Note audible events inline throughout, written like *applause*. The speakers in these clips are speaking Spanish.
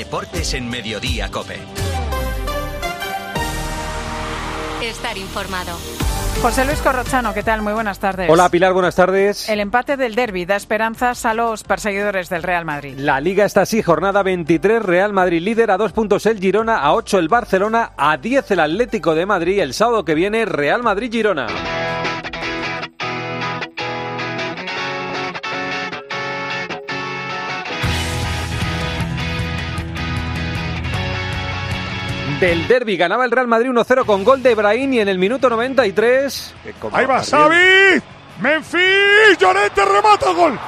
Deportes en Mediodía Cope. Estar informado. José Luis Corrochano, ¿qué tal? Muy buenas tardes. Hola Pilar, buenas tardes. El empate del derby da esperanzas a los perseguidores del Real Madrid. La liga está así, jornada 23, Real Madrid líder a dos puntos el Girona, a 8 el Barcelona, a 10 el Atlético de Madrid, el sábado que viene Real Madrid-Girona. Del derby. Ganaba el Real Madrid 1-0 con gol de Brahim y en el minuto 93. Ahí va Xavi. Memphis. Llorente remata gol.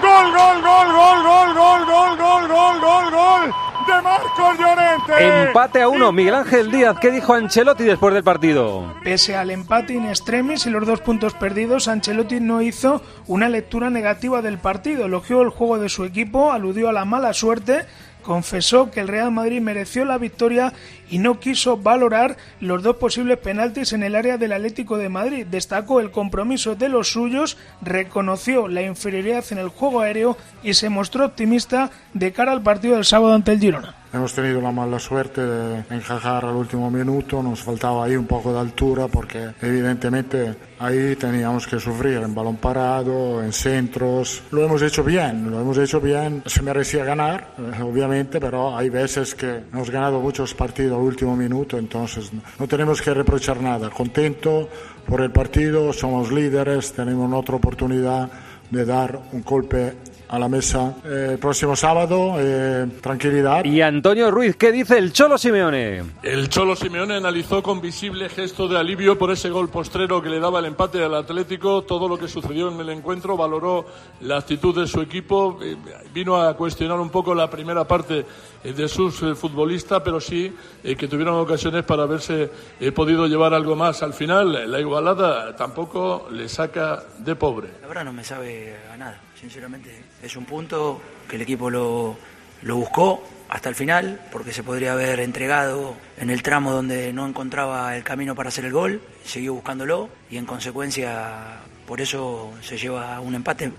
Gol, gol, gol, gol, gol, gol, gol, gol, gol, gol, gol de Marcos Llorente. Empate a uno. Miguel Ángel Díaz, ¿qué dijo Ancelotti después del partido? Pese al empate in extremis y los dos puntos perdidos, Ancelotti no hizo una lectura negativa del partido. Elogió el juego de su equipo, aludió a la mala suerte confesó que el Real Madrid mereció la victoria y no quiso valorar los dos posibles penaltis en el área del Atlético de Madrid. Destacó el compromiso de los suyos, reconoció la inferioridad en el juego aéreo y se mostró optimista de cara al partido del sábado ante el Girona. Hemos tenido la mala suerte de encajar al último minuto, nos faltaba ahí un poco de altura porque evidentemente ahí teníamos que sufrir en balón parado, en centros. Lo hemos hecho bien, lo hemos hecho bien. Se merecía ganar, eh, obviamente, pero hay veces que hemos ganado muchos partidos último minuto, entonces no tenemos que reprochar nada. Contento por el partido, somos líderes, tenemos otra oportunidad de dar un golpe a la mesa el eh, próximo sábado. Eh, tranquilidad. Y Antonio Ruiz, ¿qué dice el Cholo Simeone? El Cholo Simeone analizó con visible gesto de alivio por ese gol postrero que le daba el empate al Atlético, todo lo que sucedió en el encuentro, valoró la actitud de su equipo, eh, vino a cuestionar un poco la primera parte de sus futbolistas, pero sí que tuvieron ocasiones para haberse podido llevar algo más. Al final, la igualada tampoco le saca de pobre. La verdad no me sabe a nada, sinceramente es un punto que el equipo lo, lo buscó hasta el final, porque se podría haber entregado en el tramo donde no encontraba el camino para hacer el gol, siguió buscándolo y en consecuencia por eso se lleva un empate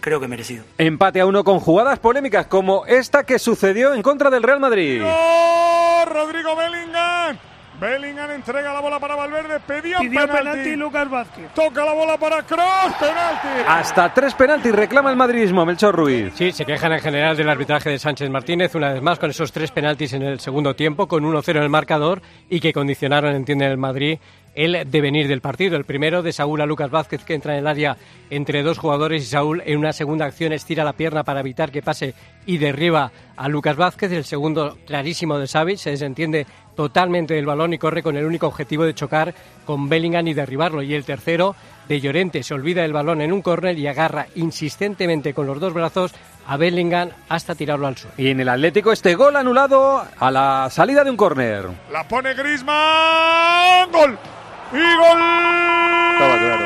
creo que merecido. Empate a uno con jugadas polémicas como esta que sucedió en contra del Real Madrid. Rodrigo Bellingham Bellingham entrega la bola para Valverde, pedía Pidió penalti. penalti Lucas Vázquez. Toca la bola para Cross, penalti. Hasta tres penaltis reclama el madridismo, Melchor Ruiz. Sí, se quejan en general del arbitraje de Sánchez Martínez, una vez más con esos tres penaltis en el segundo tiempo, con 1-0 en el marcador y que condicionaron, entiende el Madrid, el devenir del partido. El primero de Saúl a Lucas Vázquez, que entra en el área entre dos jugadores y Saúl en una segunda acción estira la pierna para evitar que pase y derriba a Lucas Vázquez. El segundo clarísimo de Savic, se desentiende totalmente del balón y corre con el único objetivo de chocar con Bellingham y derribarlo. Y el tercero de Llorente se olvida del balón en un córner y agarra insistentemente con los dos brazos a Bellingham hasta tirarlo al suelo. Y en el Atlético este gol anulado a la salida de un córner. La pone Griezmann. Gol. Y gol. Estaba claro.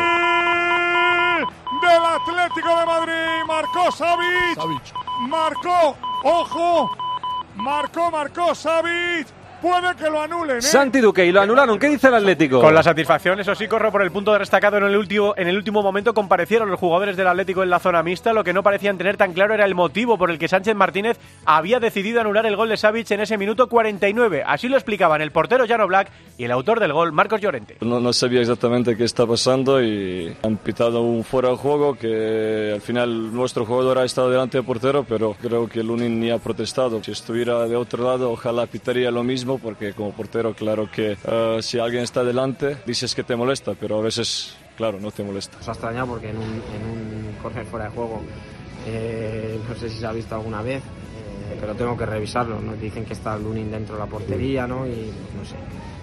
Del Atlético de Madrid. Marcó Savic. Marcó. Ojo. Marcó, marcó Savic puede que lo anulen. ¿eh? Santi Duque, y lo anularon. ¿Qué dice el Atlético? Con la satisfacción, eso sí, corro por el punto de destacado en el último, en el último momento. Comparecieron los jugadores del Atlético en la zona mixta. Lo que no parecían tener tan claro era el motivo por el que Sánchez Martínez había decidido anular el gol de Savic en ese minuto 49. Así lo explicaban el portero Jano Black y el autor del gol, Marcos Llorente. No, no sabía exactamente qué está pasando y han pitado un fuera de juego que al final nuestro jugador ha estado delante del portero, pero creo que Lunin ni ha protestado. Si estuviera de otro lado, ojalá pitaría lo mismo porque como portero, claro que uh, si alguien está delante, dices que te molesta, pero a veces, claro, no te molesta. Nos ha extrañado porque en un, en un corner fuera de juego, eh, no sé si se ha visto alguna vez, eh, pero tengo que revisarlo. Nos dicen que está Lunin dentro de la portería, ¿no? Y no sé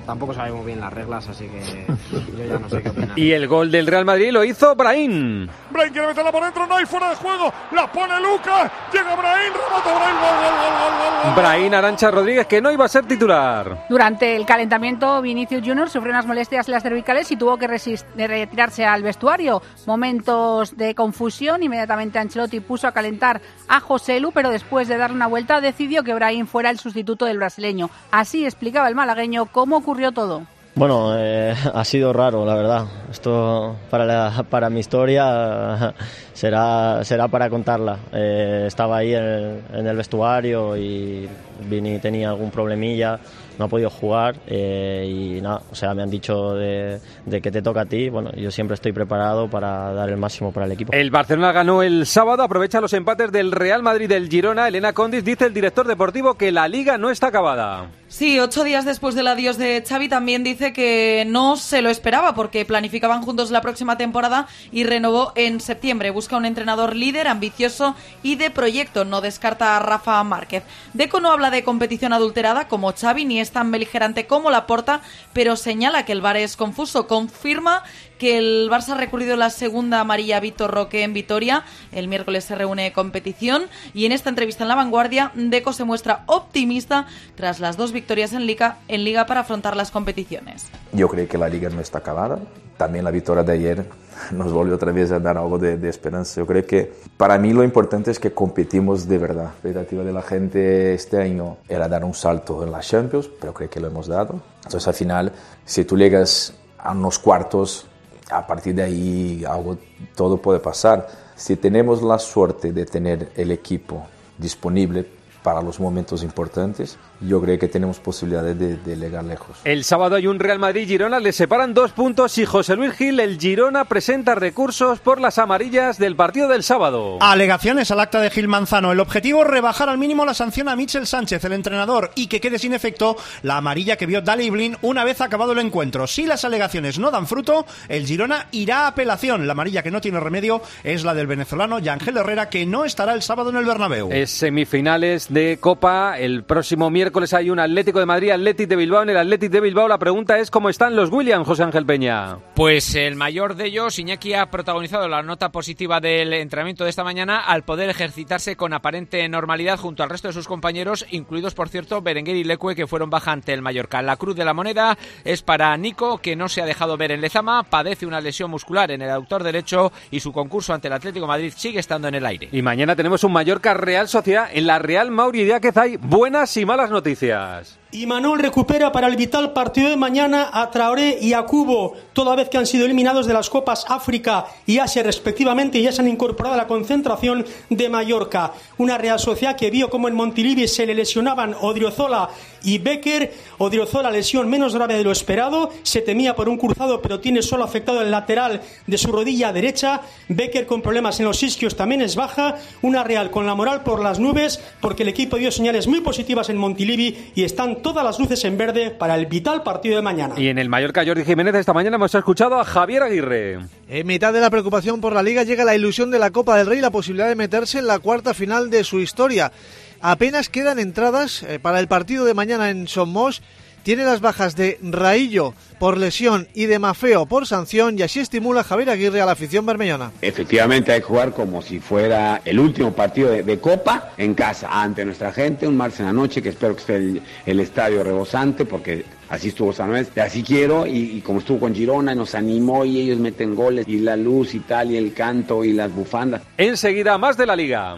tampoco sabemos bien las reglas, así que *laughs* yo ya no sé qué opinar. Y el gol del Real Madrid lo hizo Brahim. Brahim quiere meterla por dentro, no hay fuera de juego, la pone Lucas, llega Brahim, remata Brahim, gol, gol, gol, gol, gol. Brahim Arancha Rodríguez, que no iba a ser titular. Durante el calentamiento, Vinicius Junior sufrió unas molestias en las cervicales y tuvo que retirarse al vestuario. Momentos de confusión, inmediatamente Ancelotti puso a calentar a José Lu, pero después de dar una vuelta decidió que Brahim fuera el sustituto del brasileño. Así explicaba el malagueño cómo ocurrió todo. Bueno, eh, *laughs* ha sido raro, la verdad. esto para, la- para mi historia *laughs* será, será para contarla. Eh, estaba ahí en en el vestuario y Vini tenía algún problemilla, no ha podido jugar eh, y nada, o sea, me han dicho de, de que te toca a ti. Bueno, yo siempre estoy preparado para dar el máximo para el equipo. El Barcelona ganó el sábado, aprovecha los empates del Real Madrid y del Girona. Elena Condis dice el director deportivo que la liga no está acabada. Sí, ocho días después del adiós de Xavi también dice que no se lo esperaba porque planificaban juntos la próxima temporada y renovó en septiembre. Busca un entrenador líder, ambicioso y de proyecto. No descarta a Rafa Márquez. Deco no habla de competición adulterada como Xavi ni es tan beligerante como Laporta, pero señala que el VAR es confuso. Confirma que el Barça ha recurrido la segunda amarilla Víctor Roque en Vitoria. El miércoles se reúne competición y en esta entrevista en La Vanguardia, Deco se muestra optimista tras las dos victorias en Liga, en Liga para afrontar las competiciones. Yo creo que la liga no está acabada. También la victoria de ayer nos volvió otra vez a dar algo de, de esperanza. Yo creo que para mí lo importante es que competimos de verdad. La expectativa de la gente este año era dar un salto en la Champions, pero creo que lo hemos dado. Entonces al final, si tú llegas a unos cuartos, a partir de ahí algo, todo puede pasar. Si tenemos la suerte de tener el equipo disponible para los momentos importantes, yo creo que tenemos posibilidades de, de llegar lejos. El sábado hay un Real Madrid-Girona, le separan dos puntos y José Luis Gil, el Girona, presenta recursos por las amarillas del partido del sábado. Alegaciones al acta de Gil Manzano. El objetivo, rebajar al mínimo la sanción a Michel Sánchez, el entrenador, y que quede sin efecto la amarilla que vio Dali Blin una vez acabado el encuentro. Si las alegaciones no dan fruto, el Girona irá a apelación. La amarilla que no tiene remedio es la del venezolano Yangel Herrera, que no estará el sábado en el Bernabéu. Es semifinales de Copa. El próximo miércoles hay un Atlético de Madrid, Atlético de Bilbao. En el Atlético de Bilbao la pregunta es cómo están los Williams, José Ángel Peña. Pues el mayor de ellos, Iñaki, ha protagonizado la nota positiva del entrenamiento de esta mañana al poder ejercitarse con aparente normalidad junto al resto de sus compañeros, incluidos, por cierto, Berenguer y Lecue, que fueron baja ante el Mallorca. La cruz de la moneda es para Nico, que no se ha dejado ver en Lezama, padece una lesión muscular en el autor derecho y su concurso ante el Atlético de Madrid sigue estando en el aire. Y mañana tenemos un Mallorca Real Sociedad. En la Real Mauri Diáquez hay buenas y malas noticias noticias. Y Manuel recupera para el vital partido de mañana a Traoré y a Cubo, toda vez que han sido eliminados de las Copas África y Asia respectivamente y ya se han incorporado a la concentración de Mallorca. Una Real Sociedad que vio como en Montilivi se le lesionaban Odriozola y Becker. Odriozola lesión menos grave de lo esperado, se temía por un cruzado pero tiene solo afectado el lateral de su rodilla derecha. Becker con problemas en los isquios también es baja. Una Real con la moral por las nubes porque el equipo dio señales muy positivas en Montilivi y están todas las luces en verde para el vital partido de mañana. Y en el Mallorca Jordi Jiménez esta mañana hemos escuchado a Javier Aguirre. En mitad de la preocupación por la liga llega la ilusión de la Copa del Rey y la posibilidad de meterse en la cuarta final de su historia. Apenas quedan entradas eh, para el partido de mañana en Somos. Tiene las bajas de Raillo por lesión y de Mafeo por sanción y así estimula Javier Aguirre a la afición bermellona. Efectivamente hay que jugar como si fuera el último partido de, de Copa en casa ante nuestra gente, un martes en la noche que espero que esté el, el estadio rebosante porque así estuvo San Luis, así quiero y, y, como estuvo con Girona nos animó y ellos meten goles y la luz y tal y el canto y las bufandas. Enseguida más de la liga.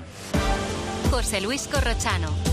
José Luis Corrochano.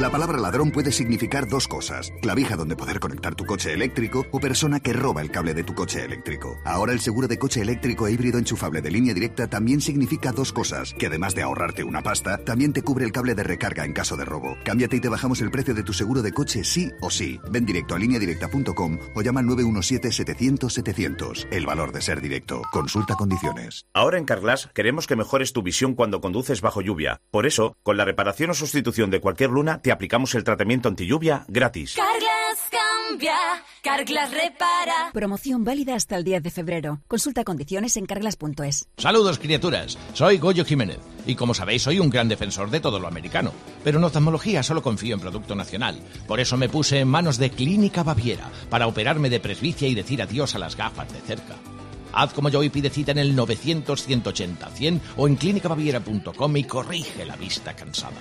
La palabra ladrón puede significar dos cosas. Clavija donde poder conectar tu coche eléctrico o persona que roba el cable de tu coche eléctrico. Ahora el seguro de coche eléctrico e híbrido enchufable de línea directa también significa dos cosas. Que además de ahorrarte una pasta, también te cubre el cable de recarga en caso de robo. Cámbiate y te bajamos el precio de tu seguro de coche sí o sí. Ven directo a lineadirecta.com o llama al 917-700-700. El valor de ser directo. Consulta condiciones. Ahora en Carglass queremos que mejores tu visión cuando conduces bajo lluvia. Por eso, con la reparación o sustitución de cualquier luna, te aplicamos el tratamiento anti lluvia gratis. Carglass cambia, Carglass repara. Promoción válida hasta el 10 de febrero. Consulta condiciones en carglass.es. Saludos criaturas, soy Goyo Jiménez y como sabéis soy un gran defensor de todo lo americano, pero en oftalmología solo confío en producto nacional. Por eso me puse en manos de Clínica Baviera para operarme de presbicia y decir adiós a las gafas de cerca. Haz como yo y pide cita en el 900-180-100 o en clínicabaviera.com y corrige la vista cansada.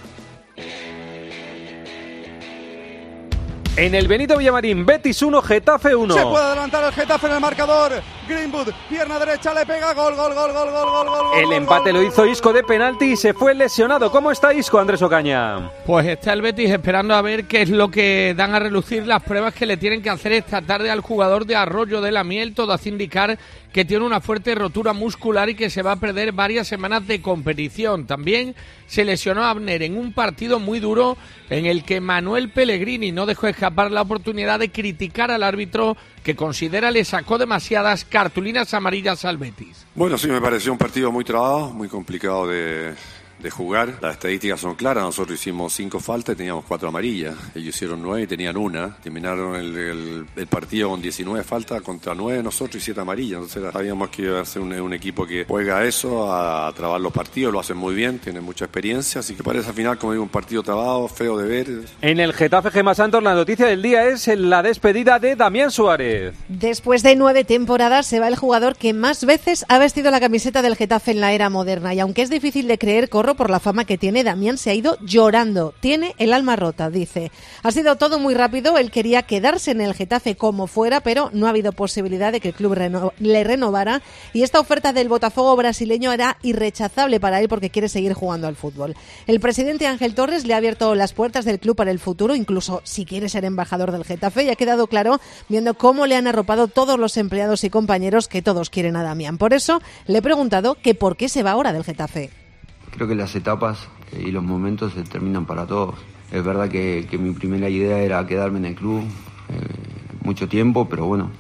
En el Benito Villamarín, Betis 1, Getafe 1. Se puede adelantar el Getafe en el marcador. Greenwood, pierna derecha, le pega, gol, gol, gol, gol, gol, gol, gol. El empate lo hizo Isco de penalti y se fue lesionado. ¿Cómo está Isco, Andrés Ocaña? Pues está el Betis esperando a ver qué es lo que dan a relucir las pruebas que le tienen que hacer esta tarde al jugador de Arroyo de la Miel, todo hace indicar que tiene una fuerte rotura muscular y que se va a perder varias semanas de competición. También se lesionó a Abner en un partido muy duro en el que Manuel Pellegrini no dejó escapar la oportunidad de criticar al árbitro que considera le sacó demasiadas cartulinas amarillas al Betis. Bueno, sí, me pareció un partido muy trabado, muy complicado de, de jugar. Las estadísticas son claras. Nosotros hicimos cinco faltas y teníamos cuatro amarillas. Ellos hicieron nueve y tenían una. Terminaron el, el- el partido con 19 faltas contra nueve nosotros y siete amarillas. Entonces sabíamos que iba a ser un, un equipo que juega a eso, a, trabar los partidos. Lo hacen muy bien, tienen mucha experiencia. Así que parece al final, como digo, un partido trabado, feo de ver. En el Getafe Gema Santos la noticia del día es la despedida de Damián Suárez. Después de nueve temporadas se va el jugador que más veces ha vestido la camiseta del Getafe en la era moderna y aunque es difícil de creer, por la fama que tiene, Damián se ha ido llorando. Tiene el alma rota, dice. Ha sido todo muy rápido, él quería quedarse en el Getafe como fuera, pero no ha habido posibilidad de que el club le renovara y esta oferta del Botafogo brasileño era irrechazable para él porque quiere seguir jugando al fútbol. El presidente Ángel Torres le ha abierto las puertas del club para el futuro, incluso si quiere ser embajador del Getafe, y ha quedado claro viendo cómo le han arropado todos los empleados y compañeros que todos quieren a Damián. Por eso le he preguntado que por qué se va ahora del Getafe. Creo que las etapas eh, y los momentos se terminan para todos. Es verdad que, mi primera idea era quedarme en el club eh, mucho tiempo, pero bueno,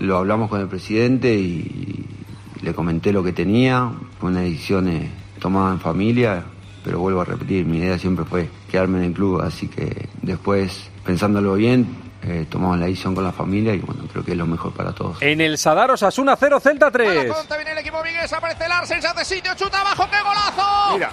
lo hablamos con el presidente y le comenté lo que tenía. Fue una decisión eh, tomada en familia, pero vuelvo a repetir, mi idea siempre fue quedarme en el club, así que después, pensándolo bien, eh, tomamos la decisión con la familia y bueno, creo que es lo mejor para todos. En el Sadar Osasuna 0 Celta 3. viene el equipo Vigués, aparece Larsen, se hace sitio, chuta abajo, ¡qué golazo! Mira.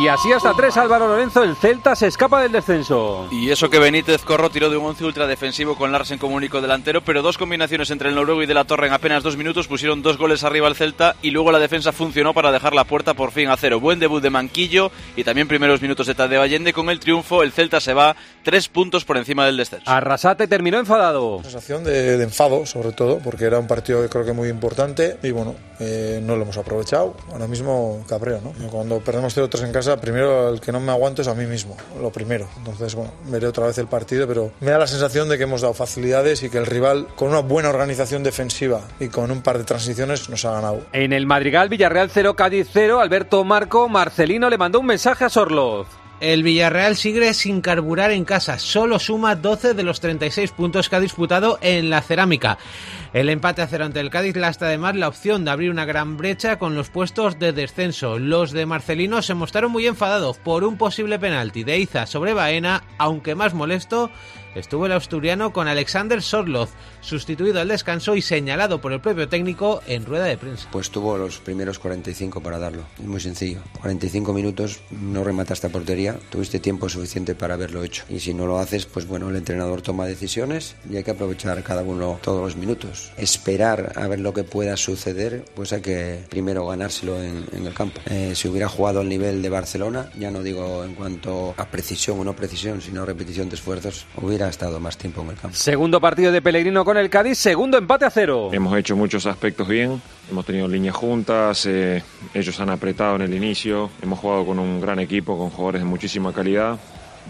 Y así hasta 3 Álvaro Lorenzo, el Celta se escapa del descenso. Y eso que Benítez Corro tiró de un once ultradefensivo con Larsen como único delantero, pero dos combinaciones entre el noruego y de la Torre en apenas dos minutos pusieron dos goles arriba al Celta y luego la defensa funcionó para dejar la puerta por fin a cero. Buen debut de Manquillo y también primeros minutos de Tadeo Allende. Con el triunfo, el Celta se va tres puntos por encima del descenso. Arrasate terminó enfadado. sensación de, de enfado, sobre todo, porque era un partido que creo que muy importante y bueno, eh, no lo hemos aprovechado. Ahora mismo cabreo, ¿no? Cuando perdemos 0-3 en casa, primero el que no me aguanto es a mí mismo, lo primero. Entonces, bueno, veré otra vez el partido, pero me da la sensación de que hemos dado facilidades y que el rival, con una buena organización defensiva y con un par de transiciones, nos ha ganado. En el Madrigal, Villarreal 0, Cádiz 0, Alberto Marco, Marcelino le mandó un mensaje a Sorloz. El Villarreal sigue sin carburar en casa, solo suma 12 de los 36 puntos que ha disputado en la cerámica. El empate a cero ante el Cádiz lastra además la opción de abrir una gran brecha con los puestos de descenso. Los de Marcelino se mostraron muy enfadados por un posible penalti de Iza sobre Baena, aunque más molesto estuvo el asturiano con Alexander Sorloz, sustituido al descanso y señalado por el propio técnico en rueda de prensa. Pues tuvo los primeros 45 para darlo. Es muy sencillo. 45 minutos, no remataste a portería, tuviste tiempo suficiente para haberlo hecho. Y si no lo haces, pues bueno, el entrenador toma decisiones y hay que aprovechar cada uno todos los minutos. Esperar a ver lo que pueda suceder, pues hay que primero ganárselo en, en el campo. Eh, si hubiera jugado al nivel de Barcelona, ya no digo en cuanto a precisión o no precisión, sino repetición de esfuerzos, hubiera estado más tiempo en el campo. Segundo partido de Pellegrino con el Cádiz, segundo empate a cero. Hemos hecho muchos aspectos bien, hemos tenido líneas juntas, eh, ellos han apretado en el inicio, hemos jugado con un gran equipo, con jugadores de muchísima calidad,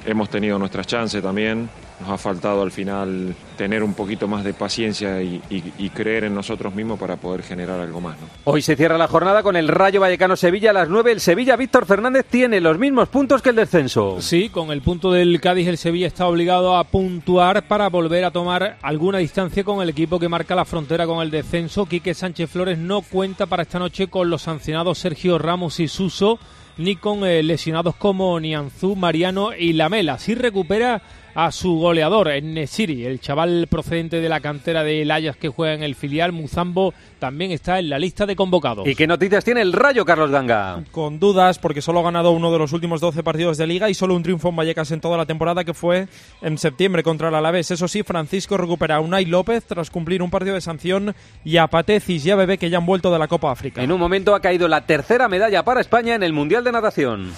hemos tenido nuestras chances también, nos ha faltado al final tener un poquito más de paciencia y, y- y creer en nosotros mismos para poder generar algo más. ¿no? Hoy se cierra la jornada con el Rayo Vallecano Sevilla a las 9. El Sevilla Víctor Fernández tiene los mismos puntos que el descenso. Sí, con el punto del Cádiz el Sevilla está obligado a puntuar para volver a tomar alguna distancia con el equipo que marca la frontera con el descenso. Quique Sánchez Flores no cuenta para esta noche con los sancionados Sergio Ramos y Suso, ni con eh, lesionados como Nianzú, Mariano y Lamela. Sí recupera a su goleador, Nesiri, el chaval procedente de la cantera del Ajax que juega en el filial Muzambo, también está en la lista de convocados. ¿Y qué noticias tiene el Rayo Carlos Ganga? con dudas porque solo ha ganado uno de los últimos 12 partidos de liga y solo un triunfo en Vallecas en toda la temporada que fue en septiembre contra el Alavés. Eso sí, Francisco recupera a Unai López tras cumplir un partido de sanción y a Patecis y a Bebé que ya han vuelto de la Copa África. En un momento ha caído la tercera medalla para España en el Mundial de Natación.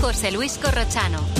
José Luis Corrochano.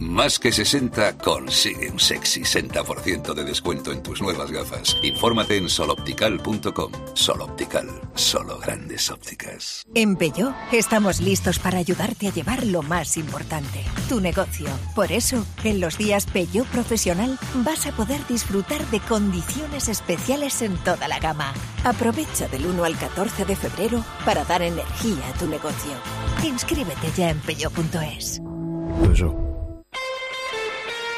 Más que 60 consigue un sexy 60% de descuento en tus nuevas gafas. Infórmate en soloptical.com. Soloptical, solo grandes ópticas. En Peugeot estamos listos para ayudarte a llevar lo más importante, tu negocio. Por eso, en los días Peugeot Profesional vas a poder disfrutar de condiciones especiales en toda la gama. Aprovecha del 1 al 14 de febrero para dar energía a tu negocio. Inscríbete ya en peugeot.es.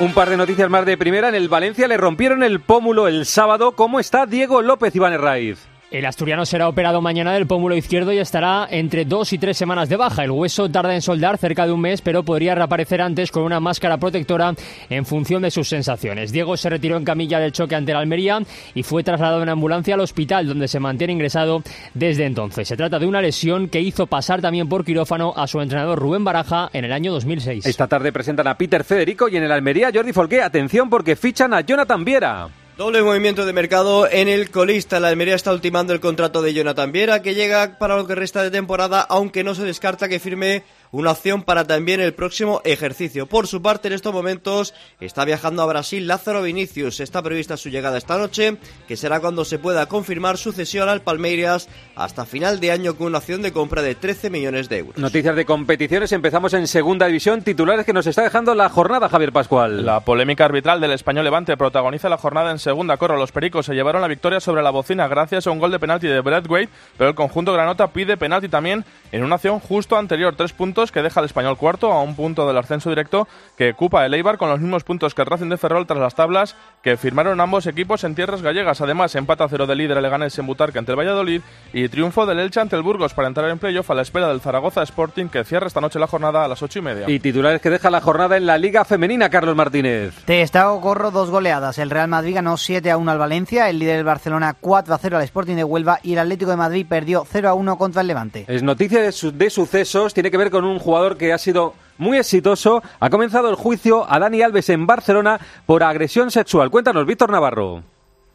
Un par de noticias más de primera. En el Valencia le rompieron el pómulo el sábado. ¿Cómo está Diego López Iván Herraiz? El asturiano será operado mañana del pómulo izquierdo y estará entre dos y tres semanas de baja. El hueso tarda en soldar cerca de un mes, pero podría reaparecer antes con una máscara protectora en función de sus sensaciones. Diego se retiró en camilla del choque ante la Almería y fue trasladado en ambulancia al hospital, donde se mantiene ingresado desde entonces. Se trata de una lesión que hizo pasar también por quirófano a su entrenador Rubén Baraja en el año 2006. Esta tarde presentan a Peter Federico y en el Almería Jordi Folqué. Atención porque fichan a Jonathan Viera. Doble movimiento de mercado en el colista. La Almería está ultimando el contrato de Jonathan Viera, que llega para lo que resta de temporada, aunque no se descarta que firme una opción para también el próximo ejercicio. Por su parte, en estos momentos está viajando a Brasil Lázaro Vinicius. Está prevista su llegada esta noche, que será cuando se pueda confirmar su cesión al Palmeiras hasta final de año con una opción de compra de 13 millones de euros. Noticias de competiciones. Empezamos en segunda división. Titulares que nos está dejando la jornada, Javier Pascual. La polémica arbitral del español Levante protagoniza la jornada en segunda. Corro, los pericos se llevaron la victoria sobre la bocina gracias a un gol de penalti de Brad Wade, pero el conjunto granota pide penalti también en una acción justo anterior. Tres puntos que deja al español cuarto a un punto del ascenso directo que ocupa el Eibar con los mismos puntos que el Racing de Ferrol tras las tablas que firmaron ambos equipos en tierras gallegas. Además, empata cero de líder el Leganés en Butarque ante el Valladolid y triunfo del Elche ante el Burgos para entrar en playoff a la espera del Zaragoza Sporting que cierra esta noche la jornada a las ocho y media. Y titulares que deja la jornada en la Liga Femenina, Carlos Martínez. Te está corro dos goleadas. El Real Madrid ganó 7 a 1 al Valencia, el líder del Barcelona 4 a 0 al Sporting de Huelva y el Atlético de Madrid perdió 0 a 1 contra el Levante. Es noticia de, su de sucesos, tiene que ver con un jugador que ha sido muy exitoso. Ha comenzado el juicio a Dani Alves en Barcelona por agresión sexual. Cuéntanos, Víctor Navarro.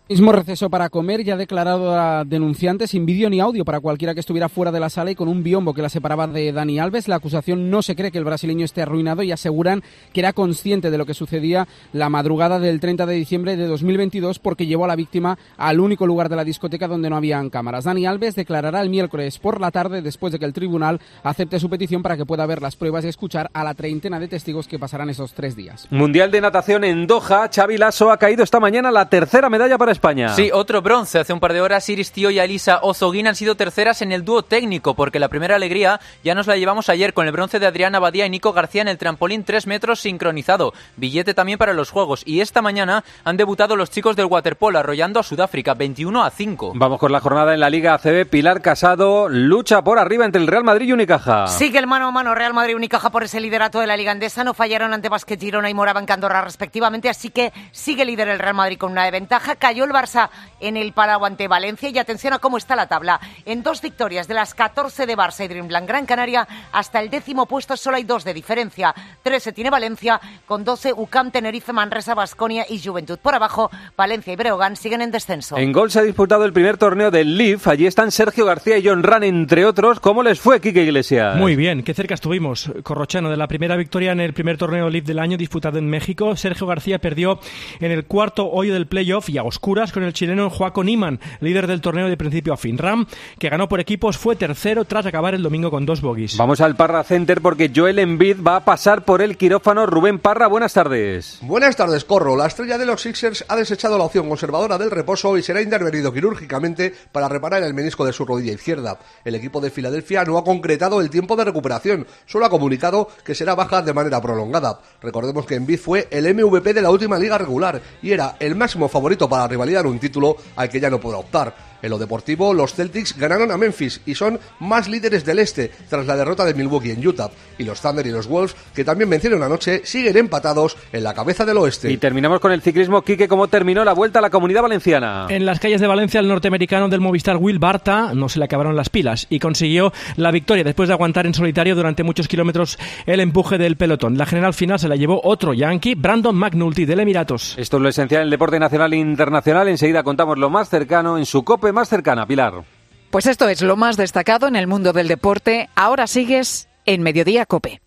Mismo receso para comer, ya declarado a denunciante sin vídeo ni audio para cualquiera que estuviera fuera de la sala y con un biombo que la separaba de Dani Alves. La acusación no se cree que el brasileño esté arruinado y aseguran que era consciente de lo que sucedía la madrugada del 30 de diciembre de 2022 porque llevó a la víctima al único lugar de la discoteca donde no habían cámaras. Dani Alves declarará el miércoles por la tarde después de que el tribunal acepte su petición para que pueda ver las pruebas y escuchar a la treintena de testigos que pasarán esos tres días. Mundial de natación en Doha. Xavi Lasso ha caído esta mañana la tercera medalla para España. Sí, otro bronce. Hace un par de horas Iris Tío y Alisa Ozoguín han sido terceras en el dúo técnico, porque la primera alegría ya nos la llevamos ayer con el bronce de Adriana Badía y Nico García en el trampolín 3 metros sincronizado. Billete también para los Juegos. Y esta mañana han debutado los chicos del waterpolo arrollando a Sudáfrica 21 a 5. Vamos con la jornada en la Liga ACB. Pilar Casado lucha por arriba entre el Real Madrid y Unicaja. Sigue el mano a mano Real Madrid y Unicaja por ese liderato de la Liga Andesa. No fallaron ante Basket Girona y Morava en Candorra respectivamente, así que sigue líder el Real Madrid con una de ventaja. Cayó el Barça en el Palau ante Valencia y atención a cómo está la tabla. En dos victorias de las 14 de Barça y Dreamland Gran Canaria, hasta el décimo puesto solo hay dos de diferencia. 13 tiene Valencia, con 12 UCAM, Tenerife, Manresa, Basconia y Juventud. Por abajo, Valencia y Breogán siguen en descenso. En gol se ha disputado el primer torneo del LIF. Allí están Sergio García y John Ran, entre otros. ¿Cómo les fue, Quique Iglesias? Muy bien, qué cerca estuvimos. Corrochano, de la primera victoria en el primer torneo LIF del año disputado en México. Sergio García perdió en el cuarto hoyo del playoff y a oscuras con el chileno Joaco Niman, líder del torneo de principio a fin. Ram, que ganó por equipos, fue tercero tras acabar el domingo con dos bogies. Vamos al Parra Center porque Joel Embiid va a pasar por el quirófano. Rubén Parra, buenas tardes. Buenas tardes, Corro. La estrella de los Sixers ha desechado la opción conservadora del reposo y será intervenido quirúrgicamente para reparar el menisco de su rodilla izquierda. El equipo de Filadelfia no ha concretado el tiempo de recuperación, solo ha comunicado que será baja de manera prolongada. Recordemos que Embiid fue el MVP de la última liga regular y era el máximo favorito para rivalizar un título al que ya no podrá optar. En lo deportivo, los Celtics ganaron a Memphis y son más líderes del este tras la derrota de Milwaukee en Utah. Y los Thunder y los Wolves, que también vencieron anoche, siguen empatados en la cabeza del oeste. Y terminamos con el ciclismo. Quique, ¿cómo terminó la vuelta a la comunidad valenciana? En las calles de Valencia, el norteamericano del Movistar Will Barta no se le acabaron las pilas y consiguió la victoria después de aguantar en solitario durante muchos kilómetros el empuje del pelotón. La general final se la llevó otro yankee, Brandon McNulty del Emiratos. Esto es lo esencial en el deporte nacional e internacional. Enseguida contamos lo más cercano en su cope más cercana, Pilar. Pues esto es lo más destacado en el mundo del deporte. Ahora sigues en Mediodía Cope.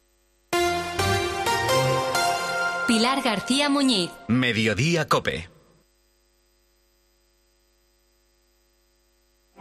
Pilar García Muñiz. Mediodía Cope.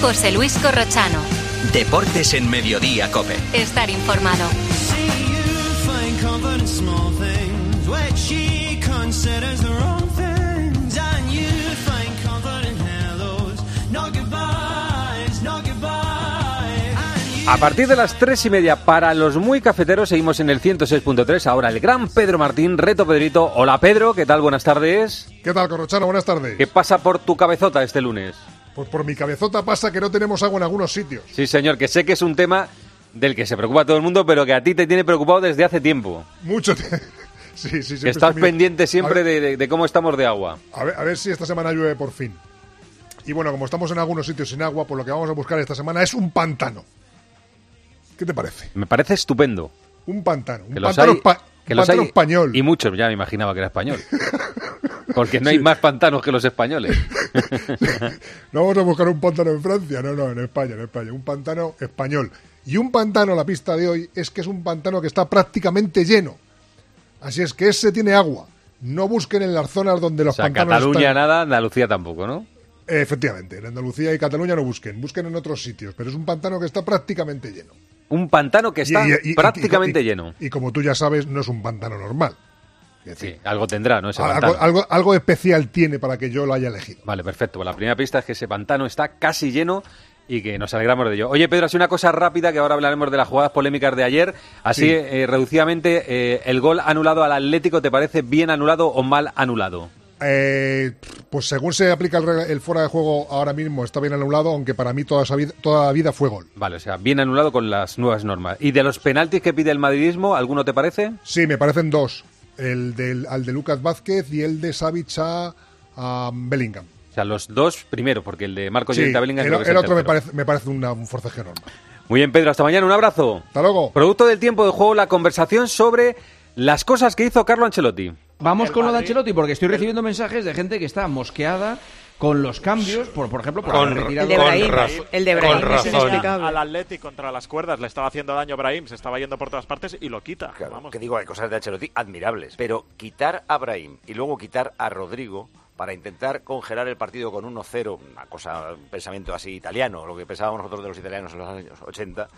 José Luis Corrochano. Deportes en Mediodía Cope. Estar informado. A partir de las tres y media, para los muy cafeteros, seguimos en el 106.3. Ahora el gran Pedro Martín, reto Pedrito. Hola Pedro, ¿qué tal? Buenas tardes. ¿Qué tal, Corrochano? Buenas tardes. ¿Qué pasa por tu cabezota este lunes? Pues por mi cabezota pasa que no tenemos agua en algunos sitios. Sí, señor, que sé que es un tema del que se preocupa todo el mundo, pero que a ti te tiene preocupado desde hace tiempo. Mucho. *laughs* Sí, sí, que estás pendiente siempre de, de, de, cómo estamos de agua. A ver, a ver si esta semana llueve por fin. Y bueno, como estamos en algunos sitios sin agua, pues lo que vamos a buscar esta semana es un pantano. ¿Qué te parece? Me parece estupendo. Un pantano. Un Que los pantano, hay- espa- que un los pantano hay- español. Y muchos, ya me imaginaba que era español. *laughs* Porque no hay más pantanos que los españoles. *laughs* No vamos a buscar un pantano en Francia, no, no, en España, en España. Un pantano español. Y un pantano, la pista de hoy, es que es un pantano que está prácticamente lleno. Así es que ese tiene agua. No busquen en las zonas donde los O sea, pantanos Cataluña están. nada, Andalucía tampoco, ¿no? Efectivamente, en Andalucía y Cataluña no busquen, busquen en otros sitios, pero es un pantano que está prácticamente lleno. Un pantano que está Y- y- y- prácticamente lleno. Y como tú ya sabes, no es un pantano normal. Sí, algo tendrá, ¿no? Ese Algo, algo, algo especial tiene para que yo lo haya elegido. Vale, perfecto. Pues la primera pista es que ese pantano está casi lleno y que nos alegramos de ello. Oye, Pedro, así una cosa rápida que ahora hablaremos de las jugadas polémicas de ayer. Así, Sí. eh, reducidamente, eh, el gol anulado al Atlético, ¿te parece bien anulado o mal anulado? Eh, pues según se aplica el, el fuera de juego ahora mismo está bien anulado, aunque para mí toda, vida, toda la vida fue gol. Vale, o sea, bien anulado con las nuevas normas. ¿Y de los penaltis que pide el madridismo, alguno te parece? Sí, me parecen dos. El del, al de Lucas Vázquez y el de Savic a, a Bellingham. O sea, los dos primero, porque el de Marco Sí, Llorente a Bellingham el, es el otro me parece, me parece una- un forcejeo normal. Muy bien, Pedro, hasta mañana, un abrazo. Hasta luego. Producto del tiempo de juego, la conversación sobre las cosas que hizo Carlo Ancelotti. Vamos con lo de Ancelotti porque estoy recibiendo mensajes de gente que está mosqueada con los cambios, por, por ejemplo, por haber retirado el de Brahim es inexplicable. Al Atleti contra las cuerdas le estaba haciendo daño a Brahim, se estaba yendo por todas partes y lo quita. Vamos. Que digo, hay cosas de Ancelotti admirables. Pero quitar a Brahim y luego quitar a Rodrigo para intentar congelar el partido con 1-0, una cosa, un pensamiento así italiano, lo que pensábamos nosotros de los italianos en los años 80,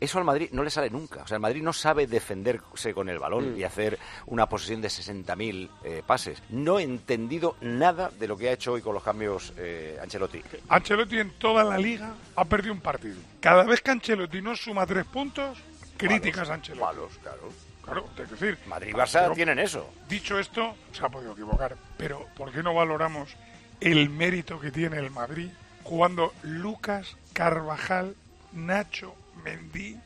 eso al Madrid no le sale nunca. O sea, el Madrid no sabe defenderse con el balón Mm. y hacer una posesión de 60.000 eh, pases. No he entendido nada de lo que ha hecho hoy con los cambios eh, Ancelotti. Ancelotti en toda la liga ha perdido un partido. Cada vez que Ancelotti no suma tres puntos, críticas a Ancelotti. Malos, claro. Claro, es decir, Madrid y Barça pero, tienen eso. Dicho esto, se ha podido equivocar, pero ¿por qué no valoramos el mérito que tiene el Madrid jugando Lucas, Carvajal, Nacho, Mendy,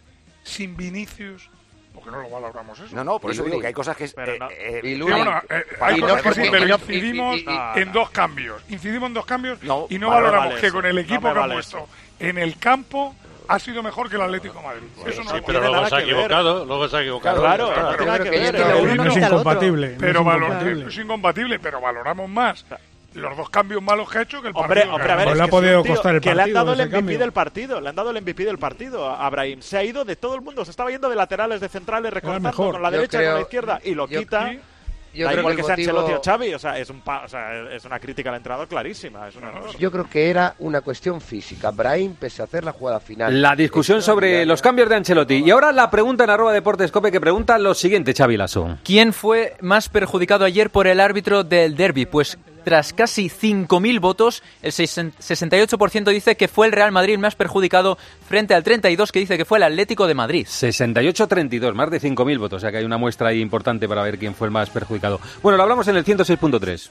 sin Vinicius? ¿Por qué no lo valoramos eso? No, no, por eso digo que hay cosas que... Eh, eh, eh, eh, hay cosas que porque- sí, pero incidimos en dos cambios. Incidimos en dos cambios No, y no valoramos vale que con el equipo que ha puesto en el campo ha sido mejor que el Atlético de Madrid. eso no sí, lo pero valoramos. luego se ha equivocado, luego se ha equivocado. Claro, pero- pero- pero- es incompatible, no es Pero es incompatible, pero valoramos más los dos cambios malos que ha hecho que el Hombre, partido. hombre, a ver, ha es hecho. que es un tío que le han dado el MVP del partido, le han dado el MVP del partido a a Brahim. Se ha ido de todo el mundo, se estaba yendo de laterales, de centrales, recortando mejor. con la derecha, con creo- la izquierda y lo yo- quita. Yo da creo igual que que, el sea motivo- Ancelotti o Xavi, o sea, es, un pa- o sea, es una crítica al entrenador clarísima. Es una. Yo creo que era una cuestión física. Brahim, pese a hacer la jugada final. La discusión sobre los cambios de Ancelotti. Y ahora la pregunta en arroba deportes cope que pregunta lo siguiente, Xavi Lasso. ¿Quién fue más perjudicado ayer por el árbitro del derby? Pues tras casi 5.000 votos, el 68% dice que fue el Real Madrid más perjudicado frente al 32% que dice que fue el Atlético de Madrid. 68-32, más de 5.000 votos. O sea que hay una muestra ahí importante para ver quién fue el más perjudicado. Bueno, lo hablamos en el 106.3.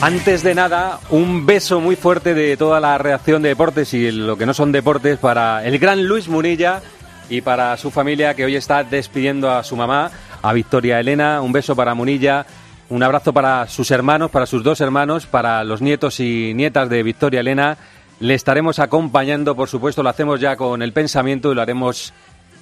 Antes de nada, un beso muy fuerte de toda la reacción de deportes y lo que no son deportes para el gran Luis Munilla y para su familia que hoy está despidiendo a su mamá, a Victoria Elena. Un beso para Munilla, un abrazo para sus hermanos, para sus dos hermanos, para los nietos y nietas de Victoria Elena. Le estaremos acompañando, por supuesto, lo hacemos ya con el pensamiento y lo haremos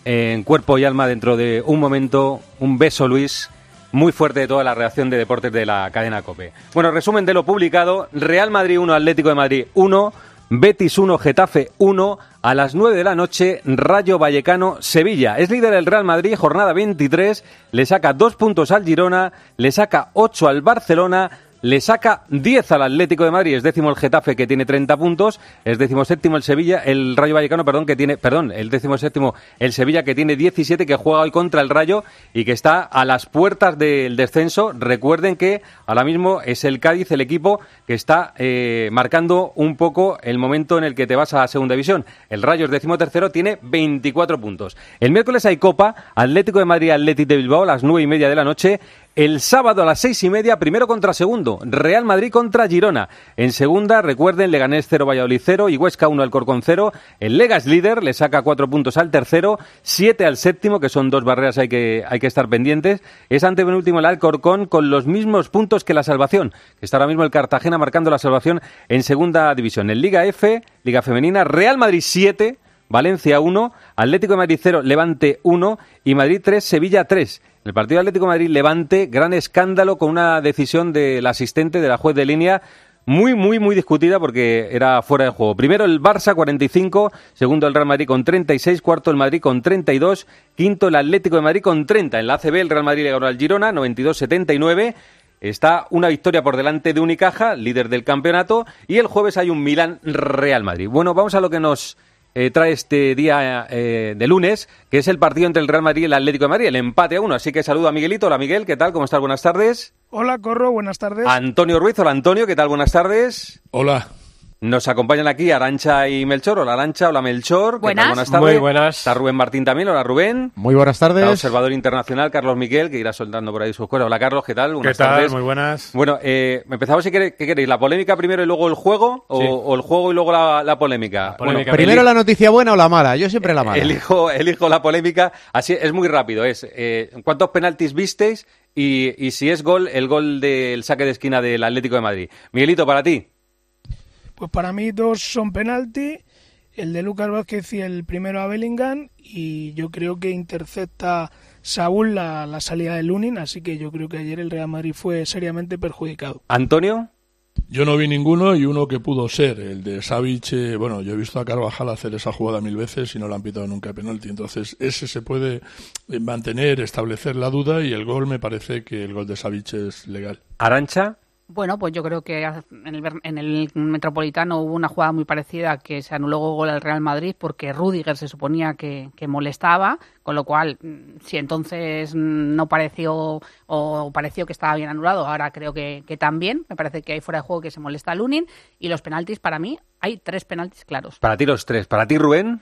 en cuerpo y alma dentro de un momento. Un beso, Luis muy fuerte de toda la reacción de deportes de la cadena COPE. Bueno, resumen de lo publicado. Real Madrid 1, Atlético de Madrid 1, Betis 1, Getafe 1, a las 9 de la noche, Rayo Vallecano, Sevilla. Es líder el Real Madrid, jornada 23, le saca dos puntos al Girona, le saca 8 al Barcelona, le saca 10 al Atlético de Madrid, es décimo el Getafe que tiene 30 puntos, es décimo séptimo el Sevilla, el Rayo Vallecano, perdón, que tiene, perdón, el décimo séptimo el Sevilla que tiene 17 que juega hoy contra el Rayo y que está a las puertas del descenso. Recuerden que ahora mismo es el Cádiz el equipo que está eh, marcando un poco el momento en el que te vas a segunda división. El Rayo es décimo tercero, tiene 24 puntos. El miércoles hay Copa, Atlético de Madrid, Atlético de Bilbao a las nueve y media de la noche. El sábado a las seis y media, primero contra segundo, Real Madrid contra Girona. En segunda, recuerden, Leganés 0, Valladolid 0 y Huesca 1, Alcorcón 0. El Lega es líder, le saca cuatro puntos al tercero, siete al séptimo, que son dos barreras hay que, hay que estar pendientes. Es antepenúltimo el Alcorcón con los mismos puntos que la salvación, que está ahora mismo el Cartagena marcando la salvación en segunda división. En Liga F, Liga Femenina, Real Madrid 7, Valencia 1, Atlético de Madrid 0, Levante 1 y Madrid 3, Sevilla 3. El partido Atlético Madrid-Levante, gran escándalo con una decisión del asistente de la juez de línea muy, muy, muy discutida porque era fuera de juego. Primero el Barça 45, segundo el Real Madrid con 36, cuarto el Madrid con 32, quinto el Atlético de Madrid con 30. En la ACB el Real Madrid le ganó al Girona 92-79. Está una victoria por delante de Unicaja, líder del campeonato, y el jueves hay un Milán-Real Madrid. Bueno, vamos a lo que nos eh, trae este día eh, de lunes, que es el partido entre el Real Madrid y el Atlético de Madrid, el empate a uno. Así que saludo a Miguelito. Hola Miguel, ¿qué tal? ¿Cómo estás? Buenas tardes. Hola, Corro, buenas tardes. Antonio Ruiz, hola Antonio, ¿qué tal? Buenas tardes. Hola. Nos acompañan aquí Arancha y Melchor. Hola Arancha, hola Melchor. ¿Qué tal? Buenas. Buenas tardes. Muy buenas. Está Rubén Martín también. Hola Rubén. Muy buenas tardes. Está observador internacional Carlos Miguel, que irá soltando por ahí sus cosas. Hola Carlos, ¿qué tal? Buenas ¿Qué tal? tardes. Muy buenas. Bueno, eh, empezamos si queréis, ¿qué queréis? ¿La polémica primero y luego el juego? ¿O, Sí. o el juego y luego la, la polémica? polémica. Bueno, Primero la noticia buena o la mala. Yo siempre la mala. Elijo, elijo la polémica. Así es muy rápido. Es eh, ¿cuántos penaltis visteis? Y, y si es gol, el gol del saque de esquina del Atlético de Madrid. Miguelito, para ti. Pues para mí dos son penalti el de Lucas Vázquez y el primero a Bellingham y yo creo que intercepta Saúl la, la salida de Lunin, así que yo creo que ayer el Real Madrid fue seriamente perjudicado. Antonio. Yo no vi ninguno y uno que pudo ser, el de Savic, eh, bueno, yo he visto a Carvajal hacer esa jugada mil veces y no le han pitado nunca penalti, entonces ese se puede eh, mantener, establecer la duda y el gol me parece que el gol de Savic es legal. Arancha. Bueno, pues yo creo que en el, en el Metropolitano hubo una jugada muy parecida que se anuló gol al Real Madrid porque Rudiger se suponía que, que, molestaba, con lo cual, mm, si entonces no pareció o pareció que estaba bien anulado, ahora creo que, que también. Me parece que hay fuera de juego que se molesta a Lunin y los penaltis, para mí, hay tres penaltis claros. Para ti los tres. Para ti, Rubén.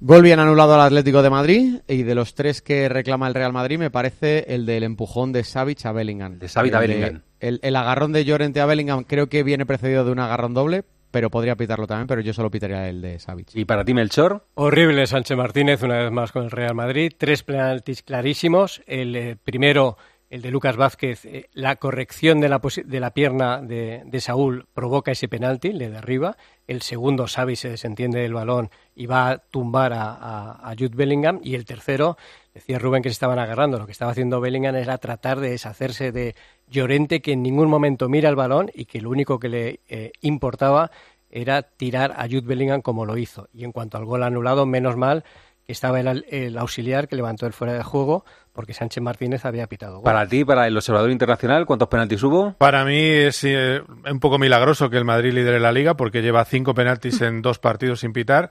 Gol bien anulado al Atlético de Madrid y de los tres que reclama el Real Madrid me parece el del empujón de Savic a Bellingham. De Savic a Bellingham. El, el, agarrón de Llorente a Bellingham creo que viene precedido de un agarrón doble, pero podría pitarlo también, pero yo solo pitaría el de Savic. ¿Y para ti, Melchor? Horrible Sánchez Martínez una vez más con el Real Madrid. Tres penaltis clarísimos. El eh, primero el de Lucas Vázquez, eh, la corrección de la, de la pierna de, de, Saúl provoca ese penalti, le derriba. El segundo, Xavi se desentiende del balón y va a tumbar a, a, a, Jude Bellingham. Y el tercero, decía Rubén que se estaban agarrando. Lo que estaba haciendo Bellingham era tratar de deshacerse de Llorente, que en ningún momento mira el balón y que lo único que le eh, importaba era tirar a Jude Bellingham como lo hizo. Y en cuanto al gol anulado, menos mal que estaba el, el auxiliar que levantó el fuera de juego porque Sánchez Martínez había pitado. Gol. Para ti, para el observador internacional, ¿cuántos penaltis hubo? Para mí es eh, un poco milagroso que el Madrid lidere la liga porque lleva cinco penaltis en dos partidos sin pitar.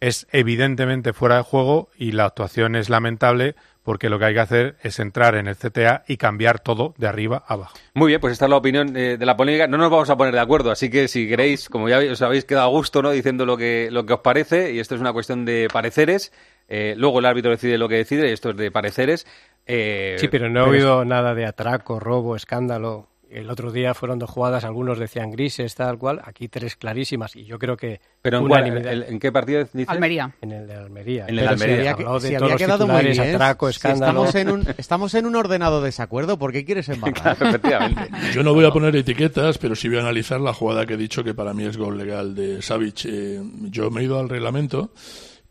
Es evidentemente fuera de juego y la actuación es lamentable porque lo que hay que hacer es entrar en el CTA y cambiar todo de arriba a abajo. Muy bien, pues esta es la opinión eh, de la polémica. No nos vamos a poner de acuerdo, así que si queréis, como ya os habéis quedado a gusto, ¿no? Diciendo lo que, lo que os parece, y esto es una cuestión de pareceres, eh, luego el árbitro decide lo que decide, y esto es de pareceres. Eh, sí, pero no he oído nada de atraco, robo, escándalo. El otro día fueron dos jugadas, algunos decían grises, tal cual. Aquí tres clarísimas. Y yo creo que. ¿Pero en, cuál, en, en qué partido dices? Almería. En el de Almería. En el de Almería. Si había, si había quedado muy bien. Atraco, escándalo. Si estamos, en un, *laughs* estamos en un ordenado desacuerdo. ¿Por qué quieres *laughs* embarcar? Claro, efectivamente. Yo no voy a poner etiquetas, pero sí voy a analizar la jugada que he dicho que para mí es gol legal de Savic. Eh, yo me he ido al reglamento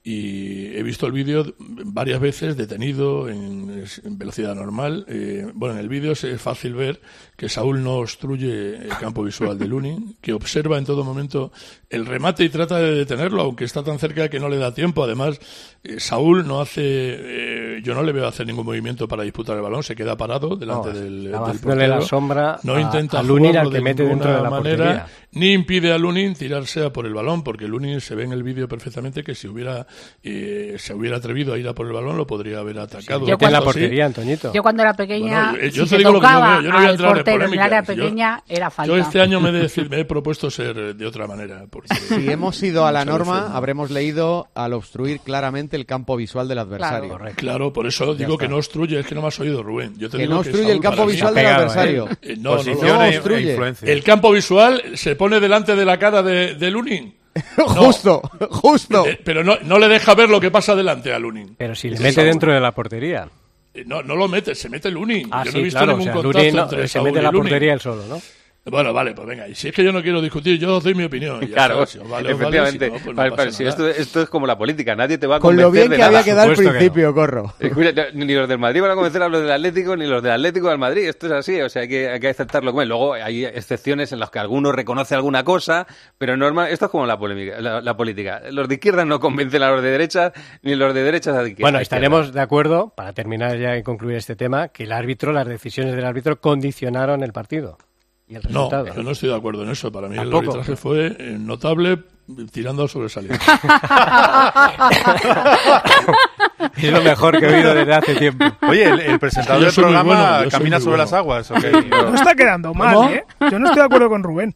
y he visto el vídeo varias veces detenido en, en velocidad normal. Eh, bueno, en el vídeo es fácil ver que Saúl no obstruye el campo visual de Lunin, que observa en todo momento el remate y trata de detenerlo, aunque está tan cerca que no le da tiempo. Además, eh, Saúl no hace, eh, yo no le veo hacer ningún movimiento para disputar el balón, se queda parado delante no, del, del portero. la sombra no a, intenta a Lunin al de que mete dentro de la manera, portería. ni impide a Lunin tirarse a por el balón, porque Lunin se ve en el vídeo perfectamente que si hubiera eh, se hubiera atrevido a ir a por el balón lo podría haber atacado. Sí, yo cuando, la portería, Antoñito. Yo cuando era pequeña, bueno, yo si te se digo lo que yo no voy a entrar en en área pequeña Yo- era falta. Yo este año me he, de- me he propuesto ser de otra manera. Porque Si hemos ido a la norma, veces no. habremos leído al obstruir claramente el campo visual del adversario. Claro, por eso digo que no obstruye, es que no me has oído, Rubén. Yo te Que digo no obstruye el Saúl, campo visual del Pegado, adversario. ¿eh? Eh, no, no, e- e obstruye. influencia. El campo visual se pone delante de la cara de, de Lunin. *laughs* justo, justo. Eh, Pero no, no le deja ver lo que pasa delante a Lunin. Pero si le mete dentro de la portería. Eh, No, no lo mete, se mete Lunin. Ah, yo sí, no he visto claro, ningún o sea, contacto Lunin no, entre se Saúl mete y la portería él solo, ¿no? Bueno, vale, pues venga. Y si es que yo no quiero discutir, yo os doy mi opinión. ya Claro, vale, vale, efectivamente. si no, pues no Vale, pasa vale, si nada. esto, esto es como la política, nadie te va a Con convencer lo bien de que nada. había quedado al principio, corro. *laughs* Escucha, ni los del Madrid van a convencer a los del Atlético, ni los del Atlético al Madrid. Esto es así, o sea, hay que, hay que aceptarlo. Luego hay excepciones en las que alguno reconoce alguna cosa, pero normal, esto es como la, polémica, la, la política. Los de izquierda no convencen a los de derecha, ni los de derecha a de izquierda. Bueno, estaremos de acuerdo, para terminar ya y concluir este tema, que el árbitro, las decisiones del árbitro condicionaron el partido y el No, resultado. yo no estoy de acuerdo en eso. Para mí el Tampoco. arbitraje fue eh, notable tirando al sobresaliente. *laughs* Es lo mejor que he oído desde hace tiempo. Oye, el, el presentador *laughs* del programa bueno, camina sobre bueno. las aguas. ¿o *laughs* qué? No está quedando mal, ¿Cómo? ¿eh? Yo no estoy de acuerdo con Rubén.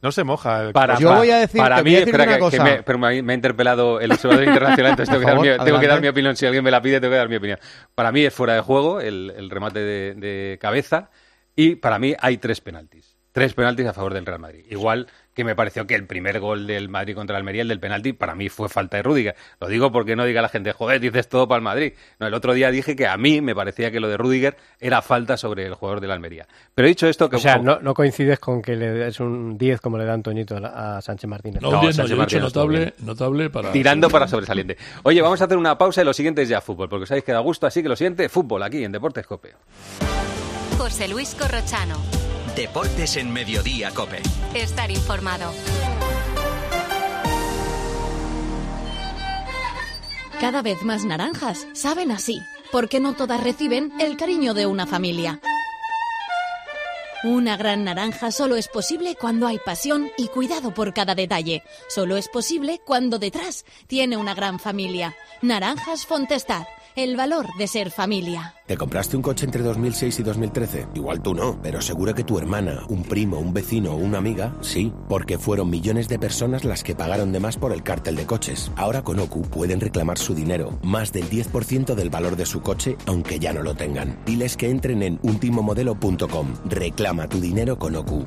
No se moja. el- Para, Yo voy a decir- para mí, voy a decir espera, una que, que cosa. me, pero me ha, me ha interpelado el observador internacional, entonces tengo, que, Por dar mi, favor, tengo que dar mi opinión. Si alguien me la pide, tengo que dar mi opinión. Para mí es fuera de juego el, el remate de, de cabeza y para mí hay tres penaltis. Tres penaltis a favor del Real Madrid. Igual que me pareció que el primer gol del Madrid contra el Almería, el del penalti, para mí fue falta de Rudiger. Lo digo porque no diga la gente, joder, dices todo para el Madrid. No, el otro día dije que a mí me parecía que lo de Rudiger era falta sobre el jugador del Almería. Pero dicho esto que... O sea, no, no coincides con que le es un 10 como le da Antoñito a Sánchez Martínez. No, un 10 no, Sánchez dicho Martínez estuvo notable, bien. notable para... Tirando para sobresaliente. Oye, vamos a hacer una pausa y lo siguiente es ya fútbol, porque sabéis que da gusto, así que lo siguiente, fútbol aquí en Deportes Cope. José Luis Corrochano. Deportes en Mediodía, Cope. Estar informado. Cada vez más naranjas saben así, porque no todas reciben el cariño de una familia. Una gran naranja solo es posible cuando hay pasión y cuidado por cada detalle. Solo es posible cuando detrás tiene una gran familia. Naranjas Fontestad, el valor de ser familia. ¿Te compraste un coche entre 2006 y 2013? Igual tú no, pero seguro que tu hermana, un primo, un vecino o una amiga, sí, porque fueron millones de personas las que pagaron de más por el cártel de coches. Ahora con OCU pueden reclamar su dinero, más del 10% del valor de su coche, aunque ya no lo tengan. Diles que entren en ultimomodelo.com. Reclama tu dinero con OCU.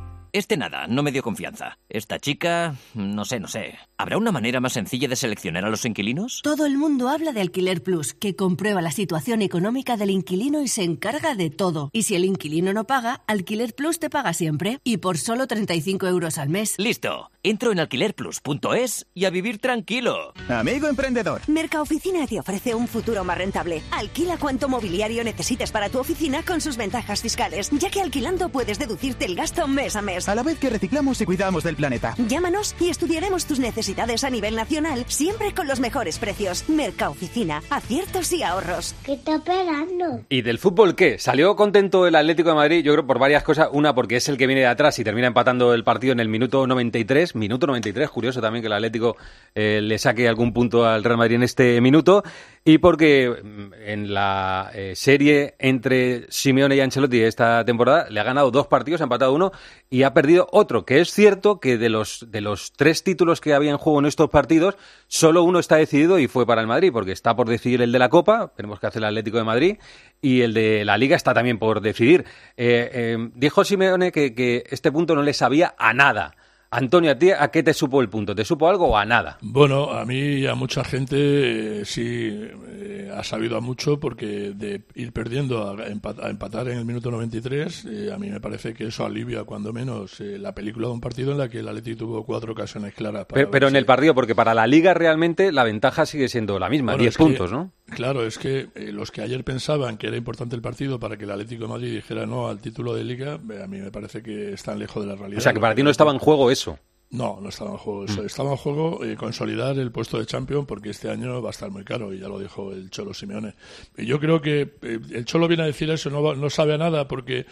Este nada, no me dio confianza. Esta chica, no sé, no sé. ¿Habrá una manera más sencilla de seleccionar a los inquilinos? Todo el mundo habla de Alquiler Plus, que comprueba la situación económica del inquilino y se encarga de todo. Y si el inquilino no paga, Alquiler Plus te paga siempre. Y por solo 35 euros al mes. Listo. Entro en alquilerplus.es y a vivir tranquilo. Amigo emprendedor. Mercaoficina te ofrece un futuro más rentable. Alquila cuanto mobiliario necesites para tu oficina con sus ventajas fiscales, ya que alquilando puedes deducirte el gasto mes a mes. A la vez que reciclamos y cuidamos del planeta. Llámanos y estudiaremos tus necesidades a nivel nacional, siempre con los mejores precios. Mercaoficina, aciertos y ahorros. ¿Qué está esperando? ¿Y del fútbol qué? ¿Salió contento el Atlético de Madrid? Yo creo por varias cosas. Una, porque es el que viene de atrás y termina empatando el partido en el minuto 93. Minuto 93, curioso también que el Atlético eh, le saque algún punto al Real Madrid en este minuto. Y porque mm, en la eh, serie entre Simeone y Ancelotti esta temporada le ha ganado dos partidos, ha empatado uno y ha perdido otro. Que es cierto que de los, de los tres títulos que había en juego en estos partidos, solo uno está decidido y fue para el Madrid, porque está por decidir el de la Copa, tenemos que hacer el Atlético de Madrid, y el de la Liga está también por decidir. Eh, dijo Simeone que este punto no le sabía a nada. Antonio, ¿a ti a qué te supo el punto? ¿Te supo algo o a nada? Bueno, a mí y a mucha gente eh, sí eh, ha sabido a mucho porque de ir perdiendo a, empat- a empatar en el minuto 93, eh, a mí me parece que eso alivia cuando menos eh, la película de un partido en la que el Atleti tuvo cuatro ocasiones claras. para Pero, pero en el partido, porque para la Liga realmente la ventaja sigue siendo la misma, Bueno, 10 es que- puntos, ¿no? Claro, es que eh, los que ayer pensaban que era importante el partido para que el Atlético de Madrid dijera no al título de Liga, eh, a mí me parece que están lejos de la realidad. O sea, que para ti no estaba en juego eso. No, no estaba en juego Mm. eso. Estaba en juego eh, consolidar el puesto de champion porque este año va a estar muy caro y ya lo dijo el Cholo Simeone. Y yo creo que eh, el Cholo viene a decir eso, no, no sabe a nada porque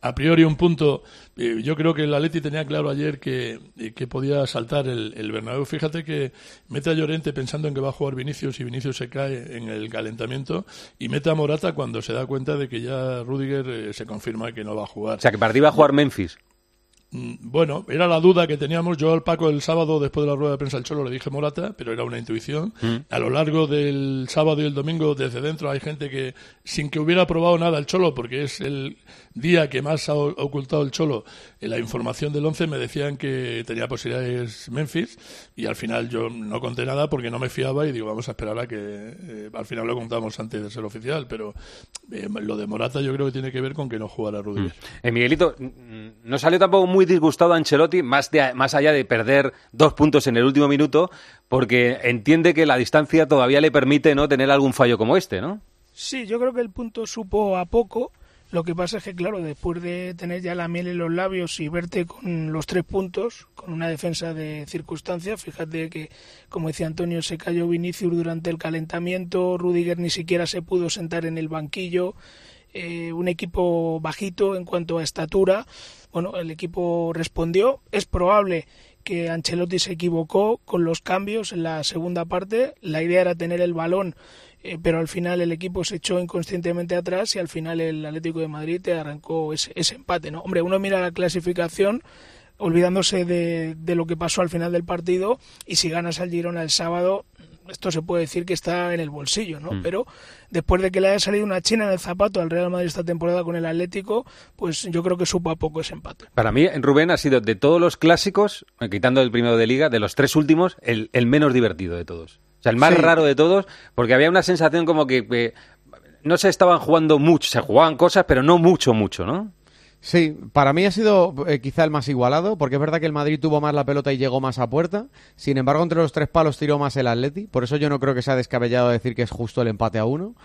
a priori un punto, eh, yo creo que el Atleti tenía claro ayer que, eh, que podía saltar el, el Bernabéu. Fíjate que mete a Llorente pensando en que va a jugar Vinicius y Vinicius se cae en el calentamiento y mete a Morata cuando se da cuenta de que ya Rudiger eh, se confirma que no va a jugar. O sea, que para ti iba a jugar Memphis. Mm, Bueno, era la duda que teníamos. Yo al Paco el sábado, después de la rueda de prensa del Cholo, le dije Morata, pero era una intuición. Mm. A lo largo del sábado y el domingo, desde dentro, hay gente que, sin que hubiera probado nada el Cholo, porque es el día que más ha ocultado el Cholo en la información del 11, me decían que tenía posibilidades Memphis, y al final yo no conté nada porque no me fiaba y digo, vamos a esperar a que. eh, al final lo contamos antes de ser oficial, pero eh, lo de Morata yo creo que tiene que ver con que no jugara Rudiger. Eh, Miguelito, mm, no salió tampoco muy disgustado Ancelotti, más, de, más allá de perder dos puntos en el último minuto, porque entiende que la distancia todavía le permite no tener algún fallo como este, ¿no? Sí, yo creo que el punto supo a poco. Lo que pasa es que, claro, después de tener ya la miel en los labios y verte con los tres puntos, con una defensa de circunstancias, fíjate que, como decía Antonio, se cayó Vinicius durante el calentamiento, Rudiger ni siquiera se pudo sentar en el banquillo eh, un equipo bajito en cuanto a estatura. Bueno, el equipo respondió. Es probable que Ancelotti se equivocó con los cambios en la segunda parte. La idea era tener el balón, eh, pero al final el equipo se echó inconscientemente atrás y al final el Atlético de Madrid te arrancó ese, ese empate. ¿no? Hombre, uno mira la clasificación olvidándose de, de lo que pasó al final del partido y si ganas al Girona el sábado esto se puede decir que está en el bolsillo, ¿no? Mm. Pero después de que le haya salido una china en el zapato al Real Madrid esta temporada con el Atlético, pues yo creo que supo a poco ese empate. Para mí, Rubén ha sido de todos los clásicos, quitando el primero de liga, de los tres últimos, el, el menos divertido de todos. O sea, el más Sí. raro de todos, porque había una sensación como que, que no se estaban jugando mucho, se jugaban cosas, pero no mucho, mucho, ¿no? Sí, para mí ha sido eh, quizá el más igualado, porque es verdad que el Madrid tuvo más la pelota y llegó más a puerta. Sin embargo, entre los tres palos tiró más el Atleti. Por eso yo no creo que sea descabellado decir que es justo el empate a uno.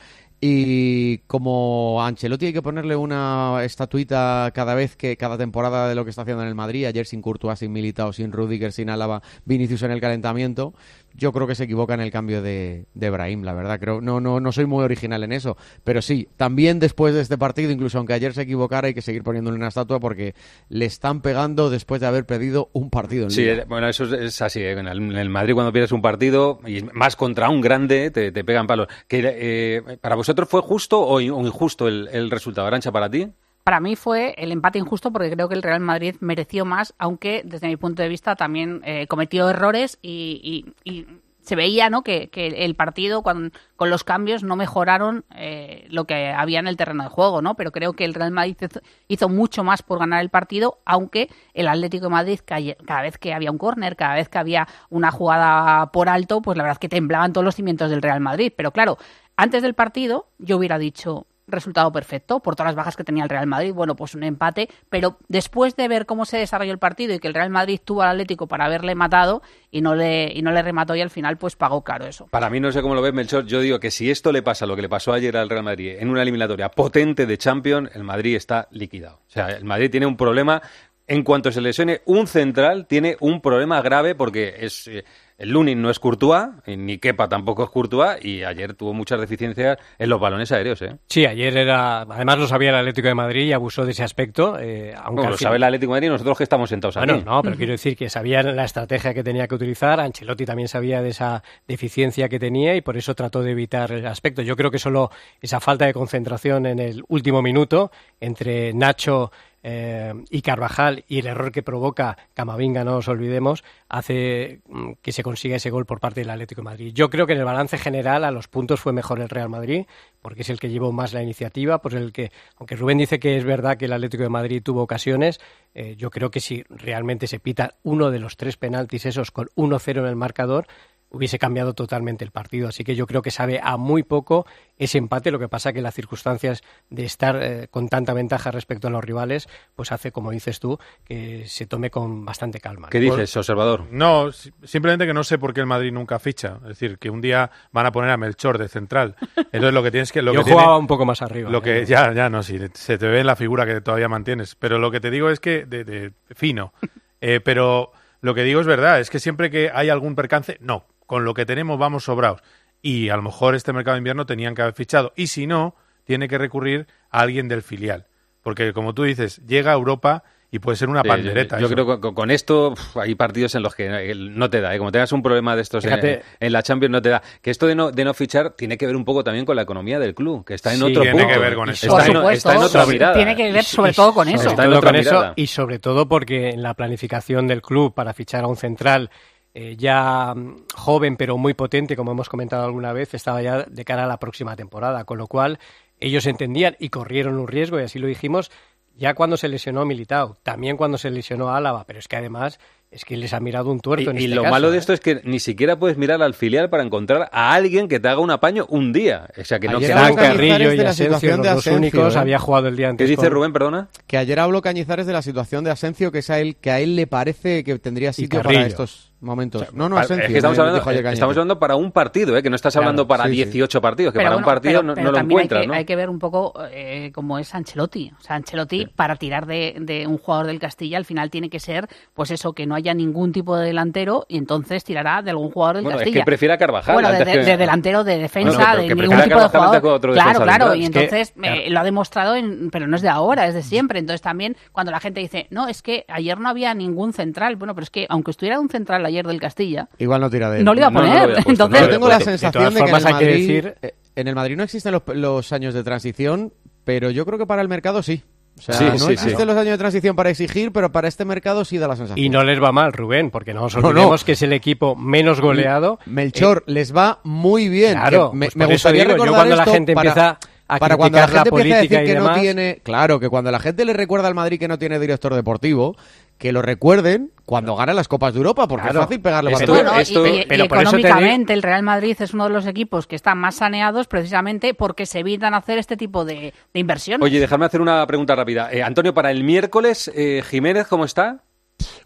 Y como a Ancelotti hay que ponerle una estatuita cada vez que cada temporada de lo que está haciendo en el Madrid, ayer sin Courtois, sin Militao, sin Rudiger, sin Álava, Vinicius en el calentamiento, yo creo que se equivoca en el cambio de, de Brahim, la verdad. Creo, no, no, no soy muy original en eso. Pero sí, también después de este partido, incluso aunque ayer se equivocara, hay que seguir poniéndole una estatua porque le están pegando después de haber perdido un partido en Sí, Liga. bueno, eso es, es así. eh, En el, en el Madrid, cuando pierdes un partido, y más contra un grande, te, te pegan palos. Que, eh, ¿Para vosotros fue justo o in- o injusto el, el resultado? Arancha, para ti? Para mí fue el empate injusto porque creo que el Real Madrid mereció más, aunque desde mi punto de vista también eh, cometió errores y, y- y se veía ¿no? que, el partido con, los cambios no mejoraron eh, lo que había en el terreno de juego, ¿no? Pero creo que el Real Madrid hizo, hizo mucho más por ganar el partido, aunque el Atlético de Madrid cada vez que había un córner, cada vez que había una jugada por alto, pues la verdad es que temblaban todos los cimientos del Real Madrid. Pero claro, antes del partido yo hubiera dicho resultado perfecto por todas las bajas que tenía el Real Madrid. Bueno, pues un empate, pero después de ver cómo se desarrolló el partido y que el Real Madrid tuvo al Atlético para haberle matado y no le y no le remató y al final pues pagó caro eso. Para mí, no sé cómo lo ves, Melchor. Yo digo que si esto le pasa lo que le pasó ayer al Real Madrid en una eliminatoria potente de Champions, el Madrid está liquidado. O sea, el Madrid tiene un problema. En cuanto se lesione un central, tiene un problema grave porque es eh, el Lunin no es Courtois, ni Kepa tampoco es Courtois, y ayer tuvo muchas deficiencias en los balones aéreos. ¿eh? Sí, ayer era. Además lo sabía el Atlético de Madrid y abusó de ese aspecto. eh, aunque Bueno, lo final- sabe el Atlético de Madrid y nosotros que estamos sentados Bueno, aquí. no, pero quiero decir que sabían la estrategia que tenía que utilizar. Ancelotti también sabía de esa deficiencia que tenía y por eso trató de evitar el aspecto. Yo creo que solo esa falta de concentración en el último minuto entre Nacho eh, y Carvajal y el error que provoca Camavinga, no nos olvidemos, hace mm, que se consiga ese gol por parte del Atlético de Madrid. Yo creo que en el balance general a los puntos fue mejor el Real Madrid porque es el que llevó más la iniciativa, por el que, aunque Rubén dice que es verdad que el Atlético de Madrid tuvo ocasiones, eh, yo creo que si realmente se pita uno de los tres penaltis esos con 1-0 en el marcador, hubiese cambiado totalmente el partido. Así que yo creo que sabe a muy poco ese empate. Lo que pasa que las circunstancias de estar eh, con tanta ventaja respecto a los rivales, pues hace, como dices tú, que se tome con bastante calma. ¿Qué dices, observador? No, si- simplemente que no sé por qué el Madrid nunca ficha. Es decir, que un día van a poner a Melchor de central. Entonces lo que tienes que... Lo Yo que jugaba tiene- un poco más arriba. Lo ¿eh? que ya, ya no, si se te ve en la figura que todavía mantienes. Pero lo que te digo es que de, de fino. *laughs* Eh, pero lo que digo es verdad, es que siempre que hay algún percance, no, con lo que tenemos vamos sobrados. Y a lo mejor este mercado de invierno tenían que haber fichado. Y si no, tiene que recurrir a alguien del filial. Porque como tú dices, llega a Europa y puede ser una Sí, pandereta. Yo, creo que con, con esto uf, hay partidos en los que eh, no te da. ¿eh? Como tengas un problema de estos en, Fíjate. en la Champions, no te da. Que esto de no, de no fichar tiene que ver un poco también con la economía del club, que está en Sí, otro tiene punto. que ver con eso. Está, Por en, supuesto, está en otra sobre- mirada. tiene que ver sobre todo con eso. Está en otra con eso mirada. y sobre todo porque en la planificación del club para fichar a un central eh, ya mm, joven pero muy potente, como hemos comentado alguna vez, estaba ya de cara a la próxima temporada, con lo cual ellos entendían y corrieron un riesgo, y así lo dijimos, ya cuando se lesionó Militao, también cuando se lesionó Álava, pero es que además es que les ha mirado un tuerto en Y, este lo caso, malo de ¿eh? esto es que ni siquiera puedes mirar al filial para encontrar a alguien que te haga un apaño un día. O sea, que no Ayer Carrillo de y la Asensio, situación los de dos Asensio, únicos, ¿eh? había jugado el día antes. ¿Qué dice con- Rubén, perdona? Que ayer habló Cañizares de la situación de Asensio, que es a él, que a él le parece que tendría sitio para Carrillo. estos momentos. no, no, Asensio. es que estamos hablando, eh, Cañizares. estamos hablando para un partido, ¿eh? que no estás Claro, hablando para sí, sí. 18 partidos, que Pero para bueno, un partido pero- no, pero no lo hay encuentras, que, ¿no? hay que ver un poco eh, cómo es Ancelotti. O sea, Ancelotti, para tirar de, de un jugador del Castilla, al final tiene que ser, pues eso, que no haya haya ningún tipo de delantero y entonces tirará de algún jugador del Bueno, es Castilla. que prefiere a Carvajal. Bueno, de, de- que- de delantero, de defensa, de que ningún tipo de jugador. que otro Claro, defensa claro, y Es que- entonces eh, lo ha demostrado, en- pero no es de ahora, es de siempre. Entonces también cuando la gente dice, no, es que ayer no había ningún central, bueno, pero es que aunque estuviera un central ayer del Castilla, Igual no tira de él. No lo iba a No, no lo poner, puesto, entonces- Yo tengo la sensación de, que en el, que Madrid, decir- eh, en el Madrid no existen los, los años de transición, pero yo creo que para el mercado sí. O sea, Sí, no sí, sí. existen los años de transición para exigir, pero para este mercado sí da la sensación. Y no les va mal, Rubén, porque no nos No, no. olvidemos que es el equipo menos goleado. Melchor, les va muy bien. Claro, Que me, pues me gustaría digo, yo recordar cuando la esto gente para- empieza a para cuando la criticar la gente empieza a decir que no demás. tiene, claro, que cuando la gente le recuerda al Madrid que no tiene director deportivo, que lo recuerden cuando gana las Copas de Europa, porque Claro. es fácil pegarle Esto- balones. Bueno, y- esto- y, y pero digo- económicamente el Real Madrid es uno de los equipos que están más saneados precisamente porque se evitan hacer este tipo de, de inversiones. Oye, dejadme hacer una pregunta rápida. Eh, Antonio, para el miércoles, eh, Jiménez, ¿cómo está?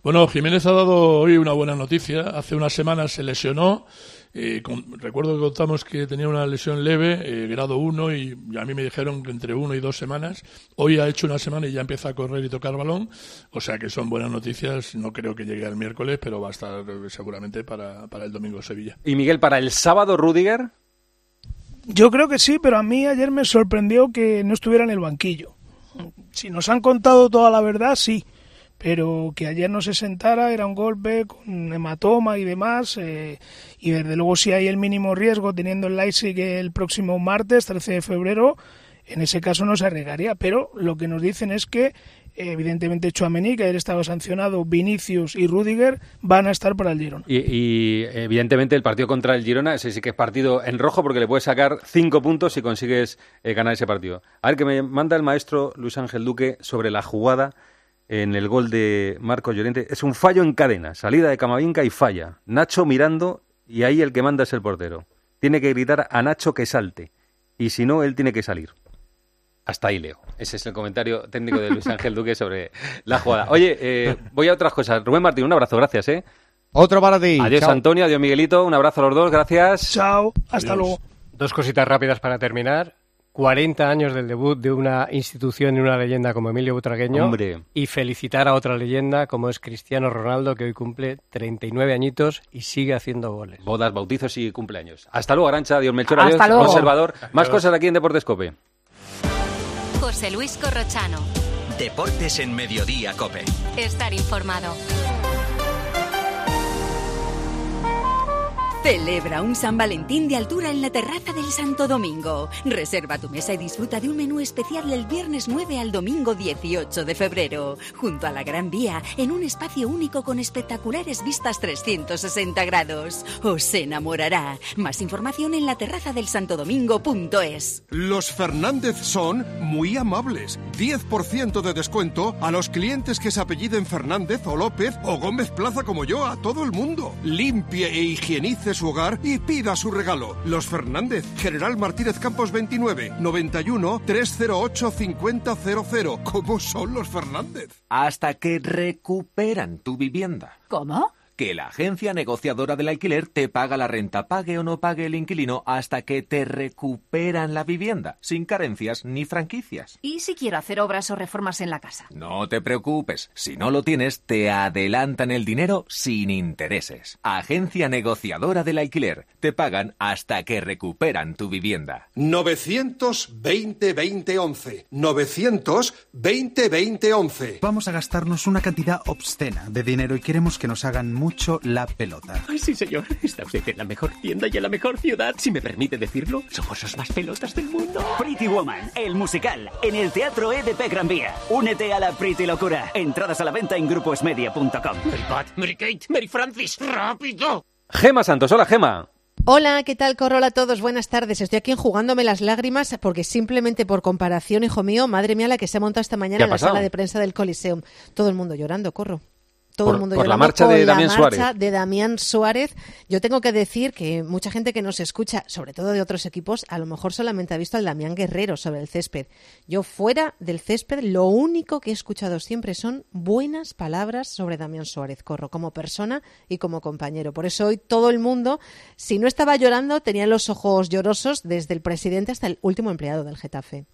Bueno, Jiménez ha dado hoy una buena noticia. Hace unas semanas se lesionó. Eh, con- recuerdo que contamos que tenía una lesión leve, eh, grado 1, y a mí me dijeron que entre uno y dos semanas. Hoy ha hecho una semana y ya empieza a correr y tocar balón. O sea que son buenas noticias. No creo que llegue el miércoles, pero va a estar eh, seguramente para, para el domingo en Sevilla. Y Miguel, para el sábado, Rudiger. Yo creo que sí, pero a mí ayer me sorprendió que no estuviera en el banquillo. Si nos han contado toda la verdad, sí, pero que ayer no se sentara era un golpe con hematoma y demás, eh, y desde luego si hay el mínimo riesgo teniendo el Leipzig el próximo martes, 13 de febrero, en ese caso no se arriesgaría, pero lo que nos dicen es que evidentemente Chouameni, que ayer estaba sancionado, Vinicius y Rudiger van a estar para el Girona. Y, y, evidentemente el partido contra el Girona, ese sí que es partido en rojo porque le puedes sacar cinco puntos si consigues eh, ganar ese partido. A ver, que me manda el maestro Luis Ángel Duque sobre la jugada en el gol de Marcos Llorente. Es un fallo en cadena, salida de Camavinga y falla. Nacho mirando y ahí el que manda es el portero. Tiene que gritar a Nacho que salte y si no, él tiene que salir. Hasta ahí leo. Ese es el comentario técnico de Luis Ángel Duque sobre la jugada. Oye, eh, voy a otras cosas. Rubén Martín, un abrazo, gracias, ¿eh? Otro para ti. Adiós Chao. Antonio, adiós Miguelito, un abrazo a los dos, gracias. Chao, hasta Adiós. luego. Dos cositas rápidas para terminar. 40 años del debut de una institución y una leyenda como Emilio Butragueño. Hombre. Y felicitar a otra leyenda como es Cristiano Ronaldo, que hoy cumple 39 añitos y sigue haciendo goles. Bodas, bautizos y cumpleaños. Hasta luego, Arancha, adiós Melchor, Hasta adiós luego. Conservador. Más cosas aquí en Deportes Cope. José Luis Corrochano. Deportes en Mediodía, Cope. Estar informado. Celebra un San Valentín de altura en la terraza del Santo Domingo. Reserva tu mesa y disfruta de un menú especial del viernes 9 al domingo 18 de febrero, junto a la Gran Vía, en un espacio único con espectaculares vistas 360 grados. Os enamorará. Más información en la terraza del santodomingo.es. Los Fernández son muy amables. 10% de descuento a los clientes que se apelliden Fernández o López o Gómez Plaza como yo, a todo el mundo. Limpie e higienice su hogar y pida su regalo. Los Fernández, General Martínez Campos 29, 91 308 5000. ¿Cómo son los Fernández? Hasta que recuperan tu vivienda. ¿Cómo? Que la agencia negociadora del alquiler te paga la renta, pague o no pague el inquilino, hasta que te recuperan la vivienda, sin carencias ni franquicias. ¿Y si quiero hacer obras o reformas en la casa? No te preocupes, si no lo tienes, te adelantan el dinero sin intereses. Agencia negociadora del alquiler, te pagan hasta que recuperan tu vivienda. 920 2011. 920 2011. Vamos a gastarnos una cantidad obscena de dinero y queremos que nos hagan mucho la pelota. Ay, sí, señor. Está usted en la mejor tienda y en la mejor ciudad. Si me permite decirlo, somos los más pelotas del mundo. Pretty Woman, el musical, en el Teatro EDP Gran Vía. Únete a la Pretty Locura. Entradas a la venta en gruposmedia.com. Mary Pat, Mary Kate, Mary Francis, rápido. Gema Santos, hola Gema. Hola, ¿qué tal? Corrola a todos, buenas tardes. Estoy aquí enjugándome las lágrimas porque simplemente por comparación, hijo mío, madre mía, la que se ha montado esta ¿Qué mañana en la sala de prensa del Coliseum. Todo el mundo llorando, corro. Todo Por- el mundo por la marcha de Damián Suárez. de Damián Suárez. Yo tengo que decir que mucha gente que nos escucha, sobre todo de otros equipos, a lo mejor solamente ha visto al Damián Guerrero sobre el césped. Yo fuera del césped, lo único que he escuchado siempre son buenas palabras sobre Damián Suárez, corro, como persona y como compañero. Por eso hoy todo el mundo, si no estaba llorando, tenía los ojos llorosos desde el presidente hasta el último empleado del Getafe.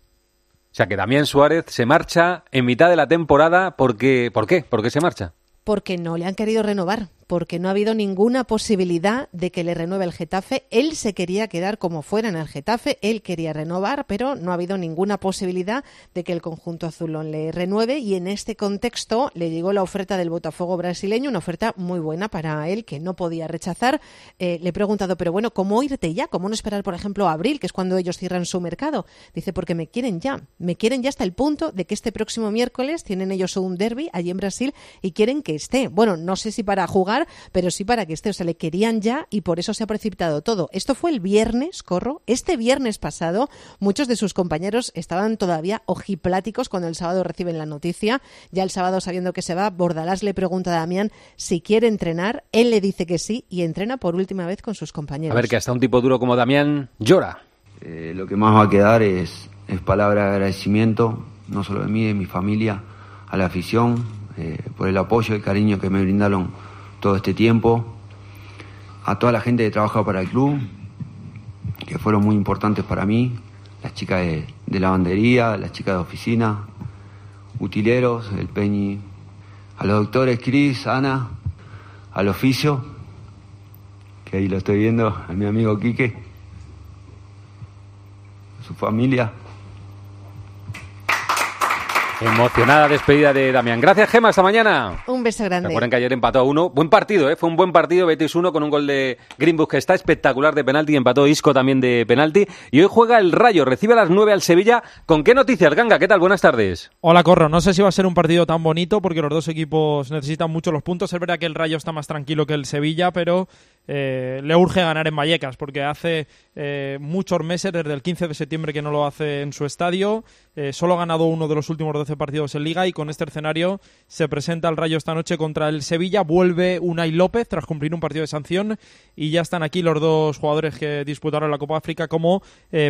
O sea que Damián Suárez se marcha en mitad de la temporada porque ¿por qué? ¿Por qué se marcha? Porque no le han querido renovar, porque no ha habido ninguna posibilidad de que le renueve el Getafe. Él se quería quedar como fuera en el Getafe, él quería renovar, pero no ha habido ninguna posibilidad de que el conjunto azulón le renueve y en este contexto le llegó la oferta del Botafogo brasileño, una oferta muy buena para él que no podía rechazar. Eh, le he preguntado, pero bueno, ¿cómo irte ya? ¿Cómo no esperar, por ejemplo, abril, que es cuando ellos cierran su mercado? Dice, porque me quieren ya, me quieren ya hasta el punto de que este próximo miércoles tienen ellos un derby allí en Brasil y quieren que esté. Bueno, no sé si para jugar, pero sí para que esté. O sea, le querían ya y por eso se ha precipitado todo. Esto fue el viernes, corro. Este viernes pasado, muchos de sus compañeros estaban todavía ojipláticos cuando el sábado reciben la noticia. Ya el sábado, sabiendo que se va, Bordalás le pregunta a Damián si quiere entrenar. Él le dice que sí y entrena por última vez con sus compañeros. A ver, que hasta un tipo duro como Damián llora. Eh, lo que más va a quedar es, es palabra de agradecimiento, no solo de mí, de mi familia, a la afición, eh, por el apoyo y el cariño que me brindaron todo este tiempo, a toda la gente que trabaja para el club, que fueron muy importantes para mí, las chicas de, de lavandería, las chicas de oficina, utileros, el Peñi, a los doctores Cris, Ana, al oficio, que ahí lo estoy viendo, a mi amigo Quique, a su familia. Emocionada despedida de Damián. Gracias, Gema, hasta mañana. Un beso grande. Recuerden que ayer empató a uno. Buen partido, ¿eh? Fue un buen partido. Betis 1 con un gol de Greenwood que está espectacular de penalti. Empató Isco también de penalti. Y hoy juega el Rayo. Recibe a las 9 al Sevilla. ¿Con qué noticias, Ganga? ¿Qué tal? Buenas tardes. Hola, Corro. No sé si va a ser un partido tan bonito porque los dos equipos necesitan mucho los puntos. Es verdad que el Rayo está más tranquilo que el Sevilla, pero eh, le urge ganar en Vallecas porque hace eh, muchos meses, desde el 15 de septiembre que no lo hace en su estadio, eh, solo ha ganado uno de los últimos 12 partidos en Liga y con este escenario se presenta el Rayo esta noche contra el Sevilla, vuelve Unai López tras cumplir un partido de sanción y ya están aquí los dos jugadores que disputaron la Copa África como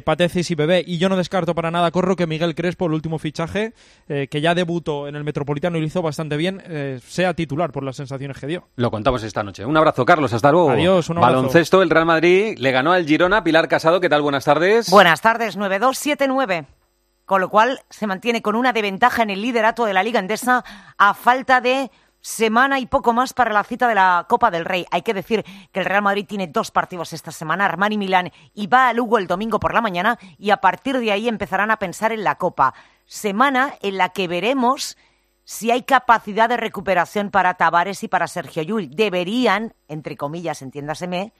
Patecis y Bebé y yo no descarto para nada, Corro, que Miguel Crespo, el último fichaje, que ya debutó en el Metropolitano y lo hizo bastante bien, sea titular por las sensaciones que dio. Lo contamos esta noche. Un abrazo, Carlos, hasta luego. Adiós, un abrazo. Baloncesto, el Real Madrid le ganó al Girona. Pilar Casado, ¿qué tal? Buenas tardes. Buenas tardes, 9-2, 7-9. Con lo cual se mantiene con una desventaja en el liderato de la Liga Endesa a falta de semana y poco más para la cita de la Copa del Rey. Hay que decir que el Real Madrid tiene dos partidos esta semana, Armani Milán y va a Lugo el domingo por la mañana y a partir de ahí empezarán a pensar en la Copa. Semana en la que veremos si hay capacidad de recuperación para Tavares y para Sergio Llull. Deberían, entre comillas, entiéndaseme,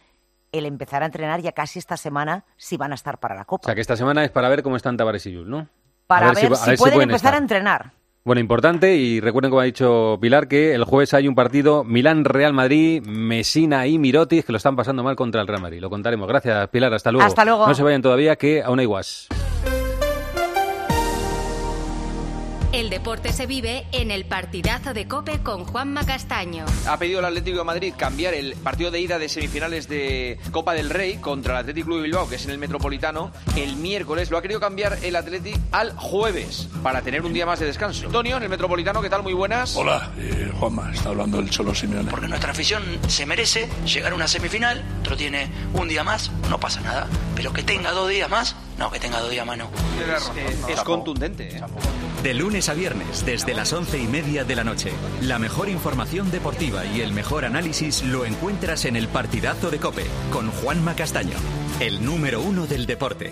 el empezar a entrenar ya casi esta semana si van a estar para la Copa. O sea, que esta semana es para ver cómo están Tavares y Llull, ¿no? Para ver, si, ver si, si, pueden, empezar estar. a entrenar. Bueno, importante, y recuerden como ha dicho Pilar, que el jueves hay un partido Milán-Real Madrid, Mesina y Mirotis, que lo están pasando mal contra el Real Madrid. Lo contaremos. Gracias, Pilar. Hasta luego. Hasta luego. No se vayan todavía, que aún hay guas. El deporte se vive en el partidazo de Cope con Juanma Castaño. Ha pedido el Atlético de Madrid cambiar el partido de ida de semifinales de Copa del Rey contra el Atlético Club de Bilbao, que es en el Metropolitano, el miércoles. Lo ha querido cambiar el Atlético al jueves para tener un día más de descanso. Antonio, en el Metropolitano, ¿qué tal? Muy buenas. Hola, eh, Juanma, está hablando el Cholo Simeone. Porque nuestra afición se merece llegar a una semifinal, otro tiene un día más, no pasa nada. Pero que tenga dos días más, no, que tenga dos días más no. Es, es contundente. ¿eh? De lunes a viernes, desde las once y media de la noche. La mejor información deportiva y el mejor análisis lo encuentras en el partidazo de Cope con Juanma Castaño, el número uno del deporte.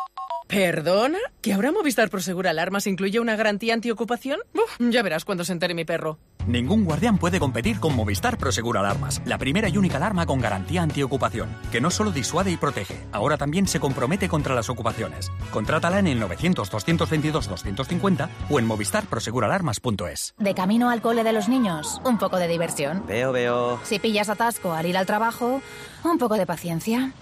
¿Perdona? ¿Que ahora Movistar Prosegur Alarmas incluye una garantía antiocupación? Uf, ya verás cuando se entere mi perro. Ningún guardián puede competir con Movistar Prosegur Alarmas, la primera y única alarma con garantía antiocupación, que no solo disuade y protege, ahora también se compromete contra las ocupaciones. Contrátala en el 900-222-250 o en movistarproseguralarmas.es. De camino al cole de los niños, un poco de diversión. Veo, veo. Si pillas atasco al ir al trabajo, un poco de paciencia.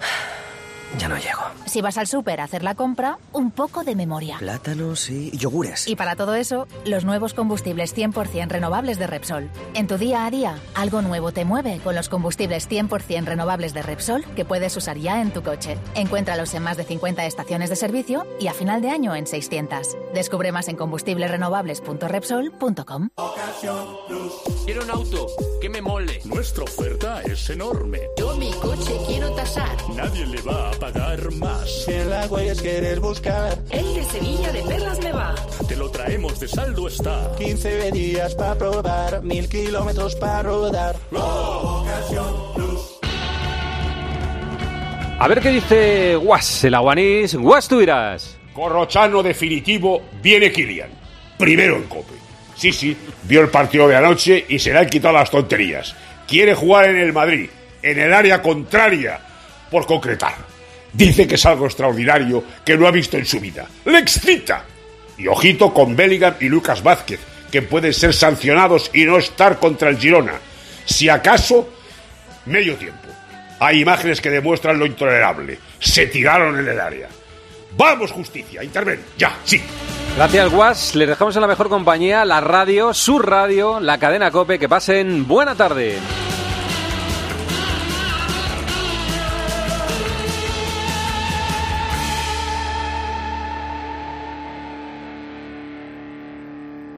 Ya no llego. Si vas al súper a hacer la compra, un poco de memoria. Plátanos y yogures. Y para todo eso, los nuevos combustibles 100% renovables de Repsol. En tu día a día, algo nuevo te mueve con los combustibles 100% renovables de Repsol que puedes usar ya en tu coche. Encuéntralos en más de 50 estaciones de servicio y a final de año en 600. Descubre más en combustiblesrenovables.repsol.com. Quiero un auto que me mole. Nuestra oferta es enorme. Yo mi coche quiero tasar. Nadie le va a pagar más. Si en las huellas quieres buscar. El de Sevilla de Perlas me va. Te lo traemos de saldo está. 15 días para probar, mil kilómetros para rodar. A ver qué dice Guas, el aguanís. Guas, tú dirás. Corrochano definitivo, viene Kilian. Primero en cope. Sí, sí, vio el partido de anoche y se le han quitado las tonterías. Quiere jugar en el Madrid, en el área contraria, por concretar. Dice que es algo extraordinario que no ha visto en su vida. ¡Le excita! Y ojito con Bellingham y Lucas Vázquez, que pueden ser sancionados y no estar contra el Girona. Si acaso, medio tiempo. Hay imágenes que demuestran lo intolerable. Se tiraron en el área. Vamos, justicia, interven. Ya, sí. Gracias, Guas. Les dejamos en la mejor compañía, la radio, su radio, la cadena Cope. Que pasen buena tarde.